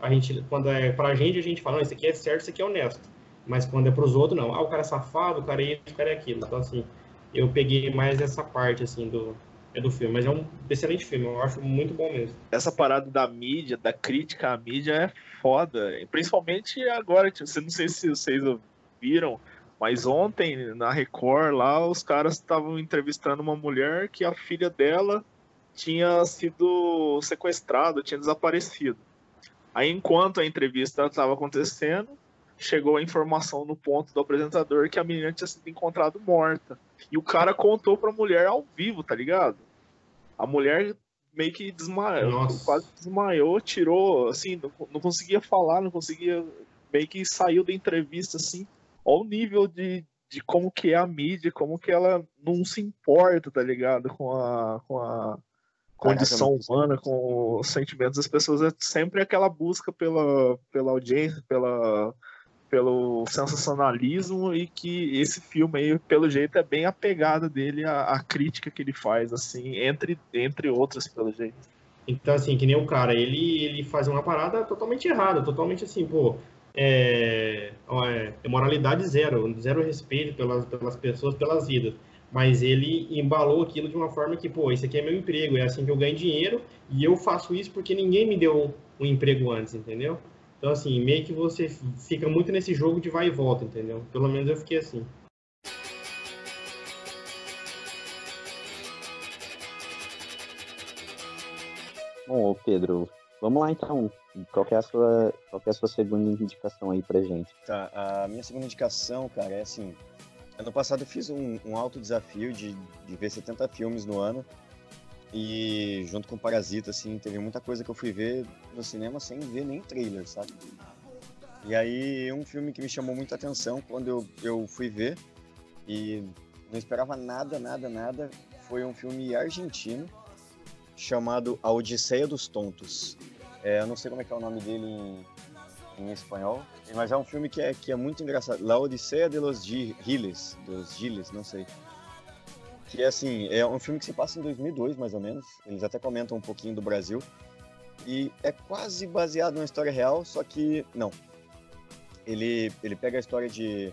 a, a gente, quando é pra gente, a gente fala, não, isso aqui é certo, isso aqui é honesto. Mas quando é pros outros, não. Ah, o cara é safado, o cara é isso, o cara é aquilo. Então, assim, eu peguei mais essa parte, assim, do, é do filme, mas é um excelente filme, eu acho muito bom mesmo. Essa parada da mídia, da crítica à mídia é foda, principalmente agora, tipo, não sei se vocês viram, mas ontem na Record lá os caras estavam entrevistando uma mulher que a filha dela tinha sido sequestrada, tinha desaparecido. Aí enquanto a entrevista estava acontecendo, chegou a informação no ponto do apresentador que a menina tinha sido encontrada morta. E o cara contou pra mulher ao vivo, tá ligado? A mulher meio que desmaiou, Nossa. quase desmaiou, tirou, assim, não, não, conseguia falar, não conseguia, meio que saiu da entrevista, assim, ao nível de, de como que é a mídia, como que ela não se importa, tá ligado, com a, com a condição humana, com os sentimentos das pessoas, é sempre aquela busca pela, pela audiência, pela pelo sensacionalismo e que esse filme aí, pelo jeito, é bem apegado dele à, à, crítica que ele faz, assim, entre, entre outras, pelo jeito. Então, assim, que nem o cara, ele, ele faz uma parada totalmente errada, totalmente assim, pô, é, é moralidade zero, zero respeito pelas, pelas pessoas, pelas vidas. Mas ele embalou aquilo de uma forma que, pô, isso aqui é meu emprego, é assim que eu ganho dinheiro e eu faço isso porque ninguém me deu um emprego antes, entendeu? Então, assim, meio que você fica muito nesse jogo de vai e volta, entendeu? Pelo menos eu fiquei assim. Bom, Pedro, Vamos lá então. Qual que é a sua, qual é a sua segunda indicação aí pra gente? Tá, a minha segunda indicação, cara, é assim. Ano passado eu fiz um, um alto desafio de, de ver 70 filmes no ano. E junto com Parasita, assim, teve muita coisa que eu fui ver no cinema sem ver nem trailer, sabe? E aí, um filme que me chamou muita atenção quando eu, eu fui ver, e não esperava nada, nada, nada, foi um filme argentino chamado A Odisseia dos Tontos. É, eu não sei como é que é o nome dele em, em espanhol, mas é um filme que é, que é muito engraçado. La Odisseia de los Giles, dos Giles, não sei. Que é assim, é um filme que se passa em 2002, mais ou menos. Eles até comentam um pouquinho do Brasil. E é quase baseado numa história real, só que não. Ele, ele pega a história de,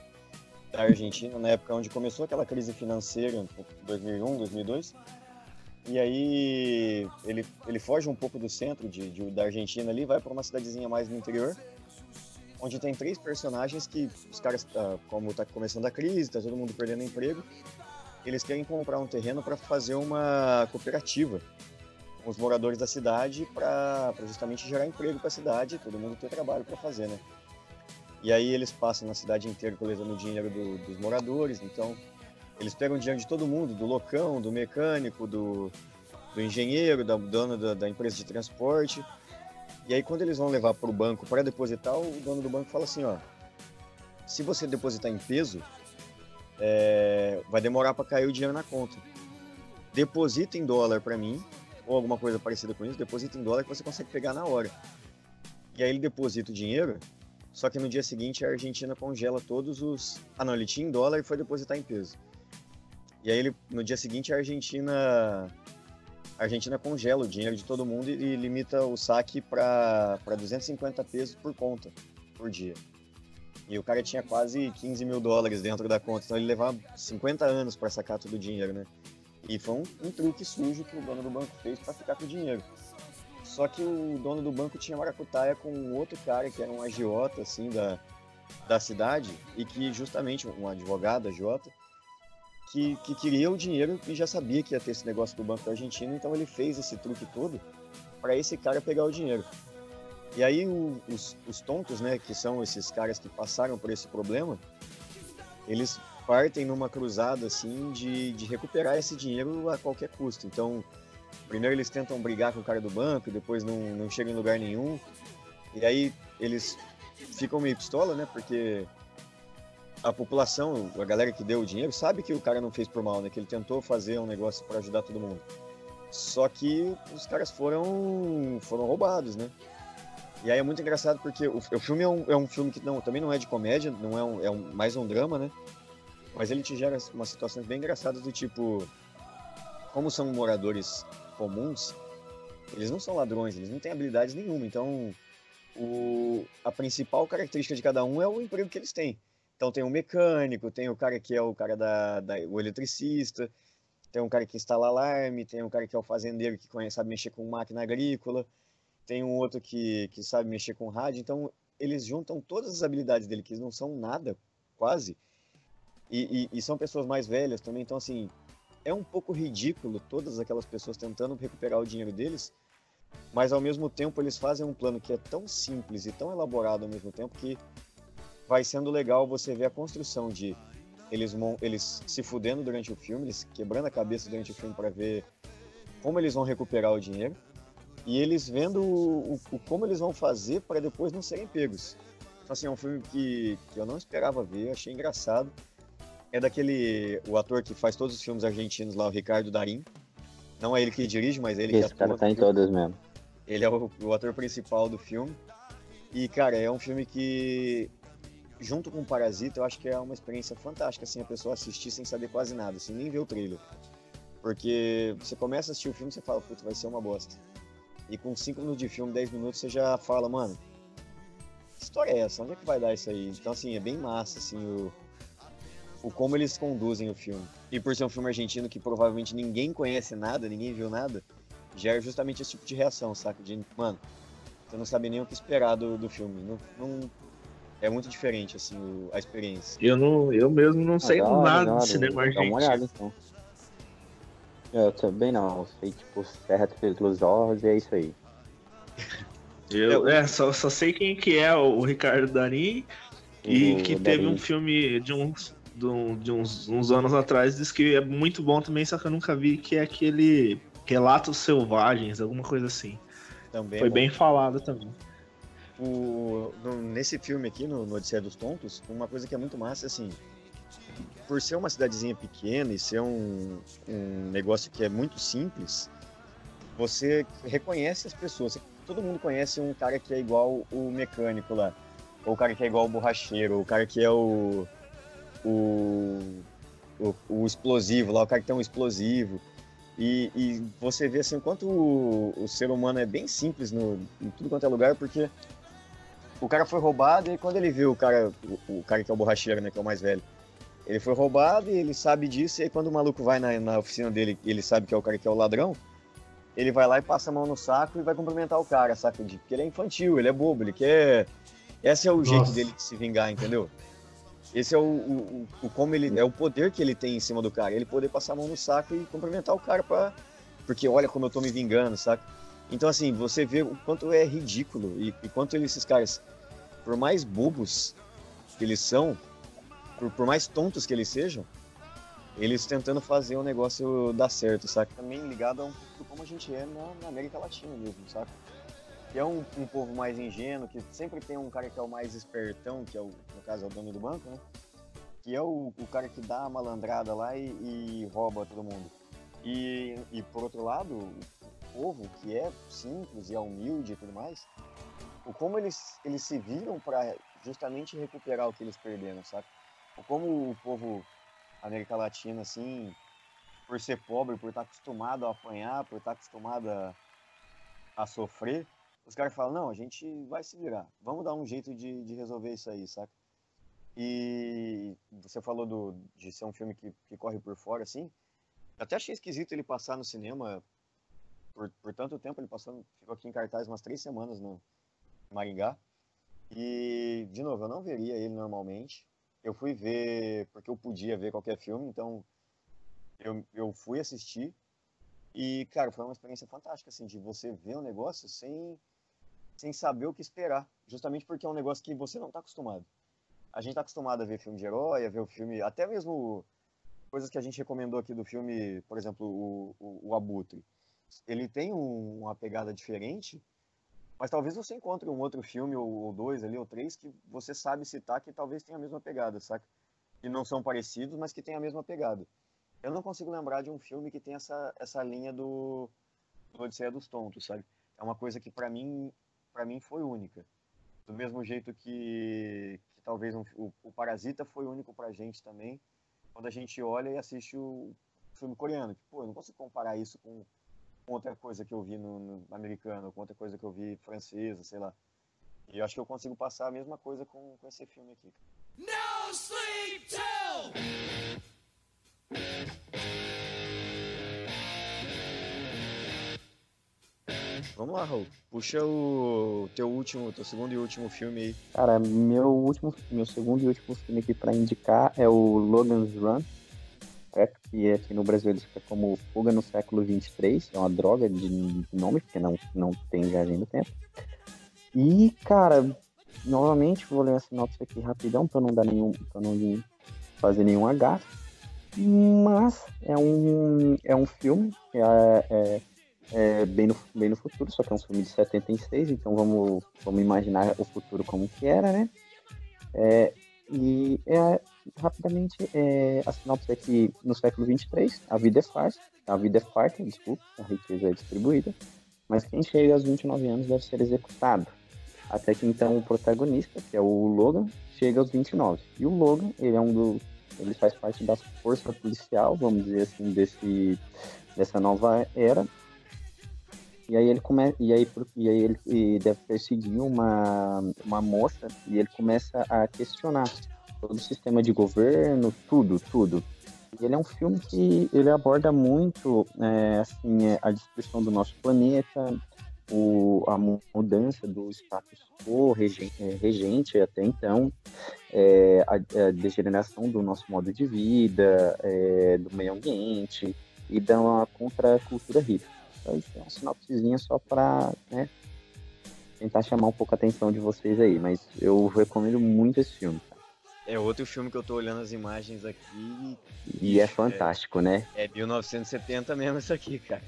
da Argentina, na época onde começou aquela crise financeira, 2001, 2002. E aí ele, ele foge um pouco do centro de, de da Argentina ali, vai para uma cidadezinha mais no interior, onde tem três personagens que os caras, ah, como está começando a crise, tá todo mundo perdendo emprego, eles querem comprar um terreno para fazer uma cooperativa com os moradores da cidade para justamente gerar emprego para a cidade, todo mundo ter trabalho para fazer, né? E aí eles passam na cidade inteira coletando dinheiro do, dos moradores, então eles pegam dinheiro de todo mundo, do locão, do mecânico, do, do engenheiro, da dona da, da empresa de transporte. E aí quando eles vão levar para o banco para depositar, o dono do banco fala assim, ó, se você depositar em peso, é, vai demorar para cair o dinheiro na conta. Deposita em dólar para mim, ou alguma coisa parecida com isso, deposita em dólar que você consegue pegar na hora. E aí ele deposita o dinheiro, só que no dia seguinte a Argentina congela todos os. Ah, não, ele tinha em dólar e foi depositar em peso. E aí ele, no dia seguinte a Argentina. A Argentina congela o dinheiro de todo mundo e limita o saque para 250 pesos por conta, por dia. E o cara tinha quase 15 mil dólares dentro da conta, então ele levava 50 anos para sacar todo o dinheiro, né? E foi um, um, truque sujo que o dono do banco fez para ficar com o dinheiro. Só que o dono do banco tinha maracutaia com um outro cara que era um agiota, assim, da, da cidade, e que justamente, um advogado agiota, que, que queria o dinheiro e já sabia que ia ter esse negócio do Banco da Argentina, então ele fez esse truque todo para esse cara pegar o dinheiro. E aí o, os, os tontos, né, que são esses caras que passaram por esse problema, eles partem numa cruzada assim de, de recuperar esse dinheiro a qualquer custo. Então, primeiro eles tentam brigar com o cara do banco, depois não, não chegam em lugar nenhum. E aí eles ficam meio pistola, né? Porque a população, a galera que deu o dinheiro, sabe que o cara não fez por mal, né? Que ele tentou fazer um negócio para ajudar todo mundo. Só que os caras foram foram roubados, né? E aí é muito engraçado porque o, o filme é um, é um, filme que não, também não é de comédia, não é, um, é um, mais um drama, né? Mas ele te gera umas situações bem engraçadas do tipo, como são moradores comuns, eles não são ladrões, eles não têm habilidades nenhuma. Então, o, a principal característica de cada um é o emprego que eles têm. Então tem o mecânico, tem o cara que é o cara da, da o eletricista, tem um cara que instala alarme, tem um cara que é o fazendeiro que conhece, sabe mexer com máquina agrícola tem um outro que, que sabe mexer com rádio, então eles juntam todas as habilidades dele, que não são nada, quase, e, e, e, são pessoas mais velhas também, então assim, é um pouco ridículo todas aquelas pessoas tentando recuperar o dinheiro deles, mas ao mesmo tempo eles fazem um plano que é tão simples e tão elaborado ao mesmo tempo que vai sendo legal você ver a construção de eles, eles se fudendo durante o filme, eles quebrando a cabeça durante o filme para ver como eles vão recuperar o dinheiro e eles vendo o, o como eles vão fazer para depois não serem pegos. Então, assim, é um filme que, que eu não esperava ver, achei engraçado. É daquele, o ator que faz todos os filmes argentinos lá, o Ricardo Darim. Não é ele que dirige, mas é ele Esse que atua. Esse cara tá em todas mesmo. Ele é o, o ator principal do filme. E, cara, é um filme que, junto com o Parasita, eu acho que é uma experiência fantástica, assim, a pessoa assistir sem saber quase nada, assim, nem ver o trailer. Porque você começa a assistir o filme e você fala, puta, vai ser uma bosta. E com 5 minutos de filme, 10 minutos, você já fala, mano, que história é essa? Onde é que vai dar isso aí? Então, assim, é bem massa, assim, o, o como eles conduzem o filme. E por ser um filme argentino que provavelmente ninguém conhece nada, ninguém viu nada, gera justamente esse tipo de reação, saca? De, mano, você não sabe nem o que esperar do, do filme. Não, não, é muito diferente, assim, o, a experiência. Eu, não, eu mesmo não sei ah, nada de cinema argentino. Dá uma olhada, então. Eu também não, sei tipo Serra pelos Olhos e é isso aí. Eu, é, só, só sei quem que é o Ricardo Darim e O que teve um filme de uns, de, um- de uns, uns anos atrás, diz que é muito bom também, só que eu nunca vi, que é aquele Relatos Selvagens, alguma coisa assim. Também é Foi bom. bem falado também. O- no- nesse filme aqui, no, no Odisseia dos Tontos, uma coisa que é muito massa, assim, por ser uma cidadezinha pequena e ser um, um negócio que é muito simples, você reconhece as pessoas. Todo mundo conhece um cara que é igual o mecânico lá, ou o cara que é igual o borracheiro, ou o cara que é o, o, o, o explosivo lá, o cara que tem um explosivo. E, e você vê assim, o quanto o, o ser humano é bem simples no, em tudo quanto é lugar, porque o cara foi roubado e quando ele viu o cara, o, o cara que é o borracheiro, né, que é o mais velho, ele foi roubado e ele sabe disso, e aí quando o maluco vai na, na oficina dele ele sabe que é o cara que é o ladrão, ele vai lá e passa a mão no saco e vai cumprimentar o cara, saca? De- Porque ele é infantil, ele é bobo, ele quer. Esse é o jeito Nossa. dele de se vingar, entendeu? Esse é o, o, o- o como ele é o poder que ele tem em cima do cara, ele poder passar a mão no saco e cumprimentar o cara para porque olha como eu tô me vingando, saca? Então assim, você vê o quanto é ridículo e, e quanto esses caras, por mais bobos que eles são, por, por mais tontos que eles sejam, eles tentando fazer o negócio dar certo, saca? Também ligado a um pouco como a gente é na, na América Latina mesmo, saca? Que é um, um povo mais ingênuo, que sempre tem um cara que é o mais espertão, que é o, no caso é o dono do banco, né? Que é o, o cara que dá a malandrada lá e, e rouba todo mundo. E, e por outro lado, povo que é simples e é humilde e tudo mais, o como eles, eles se viram para justamente recuperar o que eles perderam, saca? O como o povo América Latina, assim, por ser pobre, por estar acostumado a apanhar, por estar acostumado a, a sofrer, os caras falam, não, a gente vai se virar, vamos dar um jeito de, de resolver isso aí, saca? E você falou do, de ser um filme que, que corre por fora, assim, até achei esquisito ele passar no cinema por, por tanto tempo, ele passou, ficou aqui em cartaz umas três semanas no Maringá, e, de novo, eu não veria ele normalmente, eu fui ver porque eu podia ver qualquer filme, então eu, eu fui assistir e, cara, foi uma experiência fantástica, assim, de você ver um negócio sem, sem saber o que esperar, justamente porque é um negócio que você não está acostumado. A gente está acostumado a ver filme de herói, a ver o filme, até mesmo coisas que a gente recomendou aqui do filme, por exemplo, o, o, o Abutre. Ele tem um- uma pegada diferente, mas talvez você encontre um outro filme, ou, ou dois ali, ou três, que você sabe citar que talvez tenha a mesma pegada, saca? Que não são parecidos, mas que tem a mesma pegada. Eu não consigo lembrar de um filme que tem essa, essa linha do, do Odisseia dos Tontos, sabe? É uma coisa que pra mim, para mim foi única. Do mesmo jeito que, que talvez um- o, o Parasita foi único pra gente também, quando a gente olha e assiste o filme coreano. Que, pô, eu não consigo comparar isso com, com outra coisa que eu vi no, no americano, com outra coisa que eu vi francesa, sei lá. E eu acho que eu consigo passar a mesma coisa com, com esse filme aqui. No sleep till Vamos lá, Raul. Puxa o teu último, teu segundo e último filme aí. Cara, meu último, meu segundo e último filme aqui pra indicar é o Logan's Run, certo? Que aqui no Brasil eles ficam como Fuga no Século 23, é uma droga de nome, porque não, não tem viagem no tempo. E, cara, novamente vou ler a sinopse aqui rapidão pra não dar nenhum, pra não fazer nenhum agafe. Mas é um, é um filme é, é, é bem, no, bem no futuro, só que é um filme de 76, então vamos, vamos imaginar o futuro como que era, né? É, e é, rapidamente, é, a sinopse é que no século 23 a vida é farsa, a vida é farta, desculpa, a riqueza é distribuída, mas quem chega aos 29 anos deve ser executado. Até que então o protagonista, que é o Logan, chega aos 29. E o Logan, ele é um do. Ele faz parte da força policial, vamos dizer assim, desse, dessa nova era. E aí ele começa. E aí, e aí ele e deve perseguir uma, uma moça e ele começa a questionar todo o sistema de governo, tudo, tudo. E ele é um filme que ele aborda muito é, assim, é, a destruição do nosso planeta, o, a mu- mudança do status quo regen- é, regente até então, é, a, a degeneração do nosso modo de vida, é, do meio ambiente e da contracultura hippie. Então, isso é uma sinopsezinha só para né, tentar chamar um pouco a atenção de vocês aí, mas eu recomendo muito esse filme. É outro filme que eu tô olhando as imagens aqui. E é fantástico, né? É 1970 mesmo isso aqui, cara.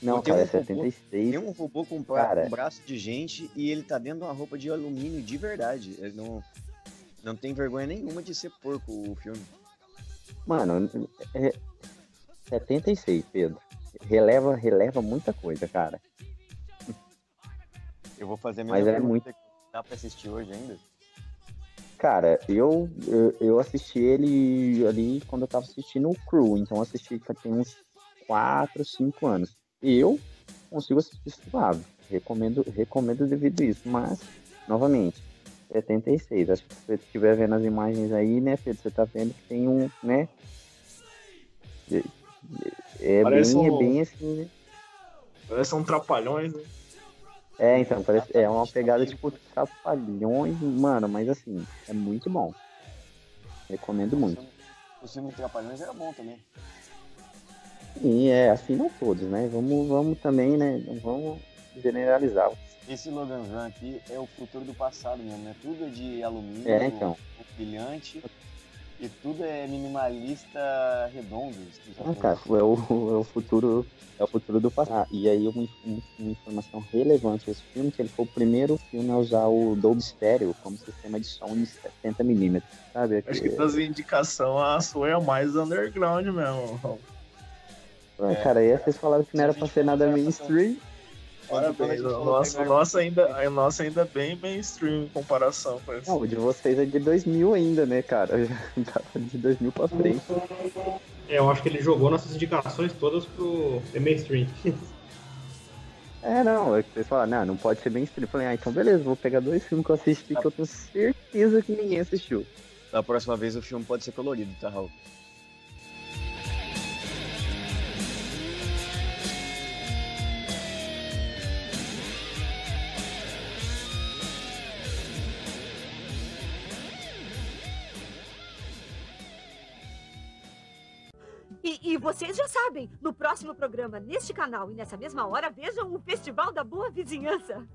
Não, cara, é um robô- 76. Tem um robô com Cara. um braço de gente e ele tá dentro de uma roupa de alumínio de verdade. Ele não, não tem vergonha nenhuma de ser porco o filme. Mano, é 76, Pedro. Releva, releva muita coisa, cara. Eu vou fazer a Mas é muito- Dá pra assistir hoje ainda? Cara, eu, eu, eu assisti ele ali quando eu tava assistindo o Crew, então eu assisti tem uns 4, 5 anos. Eu consigo assistir suave. Recomendo, recomendo devido a isso, mas, novamente, 76. Acho que se você estiver vendo as imagens aí, né, Pedro, você tá vendo que tem um, né? É, é Parece bem, é um- bem assim, né? Parece um trapalhões, né? É, então, parece, é uma pegada tipo trapalhões, mano, mas assim, é muito bom. Recomendo muito. O filme Trapalhões era bom também. E é, assim não todos, né? Vamos, vamos também, né? Não vamos generalizar. Esse Logan Run aqui é o futuro do passado mesmo, né? Tudo é de alumínio, É, então. brilhante, e tudo é minimalista redondo. Ah, cara, é o, é o futuro, é o futuro do passado. Ah, e aí uma, uma- uma informação relevante desse filme, que ele foi o primeiro filme a usar o Dolby Stereo como sistema de som em 70mm, sabe? Acho que das indicações a sua é a mais underground mesmo. Ah, Cara, aí vocês falaram que não era pra ser nada mainstream. Parabéns. O nosso, nosso ainda, o nosso ainda bem mainstream em comparação com esse. Não, o de vocês é de 2000 ainda, né, cara? Tá de 2000 pra frente. É, eu acho que ele jogou nossas indicações todas pro Mainstream. É, não, é que vocês falaram, não, não pode ser mainstream. Eu falei, ah, então beleza, vou pegar dois filmes que eu assisti que eu tenho certeza que ninguém assistiu. Da próxima vez o filme pode ser colorido, tá, Raul? E vocês já sabem, no próximo programa, neste canal e nessa mesma hora, vejam o Festival da Boa Vizinhança.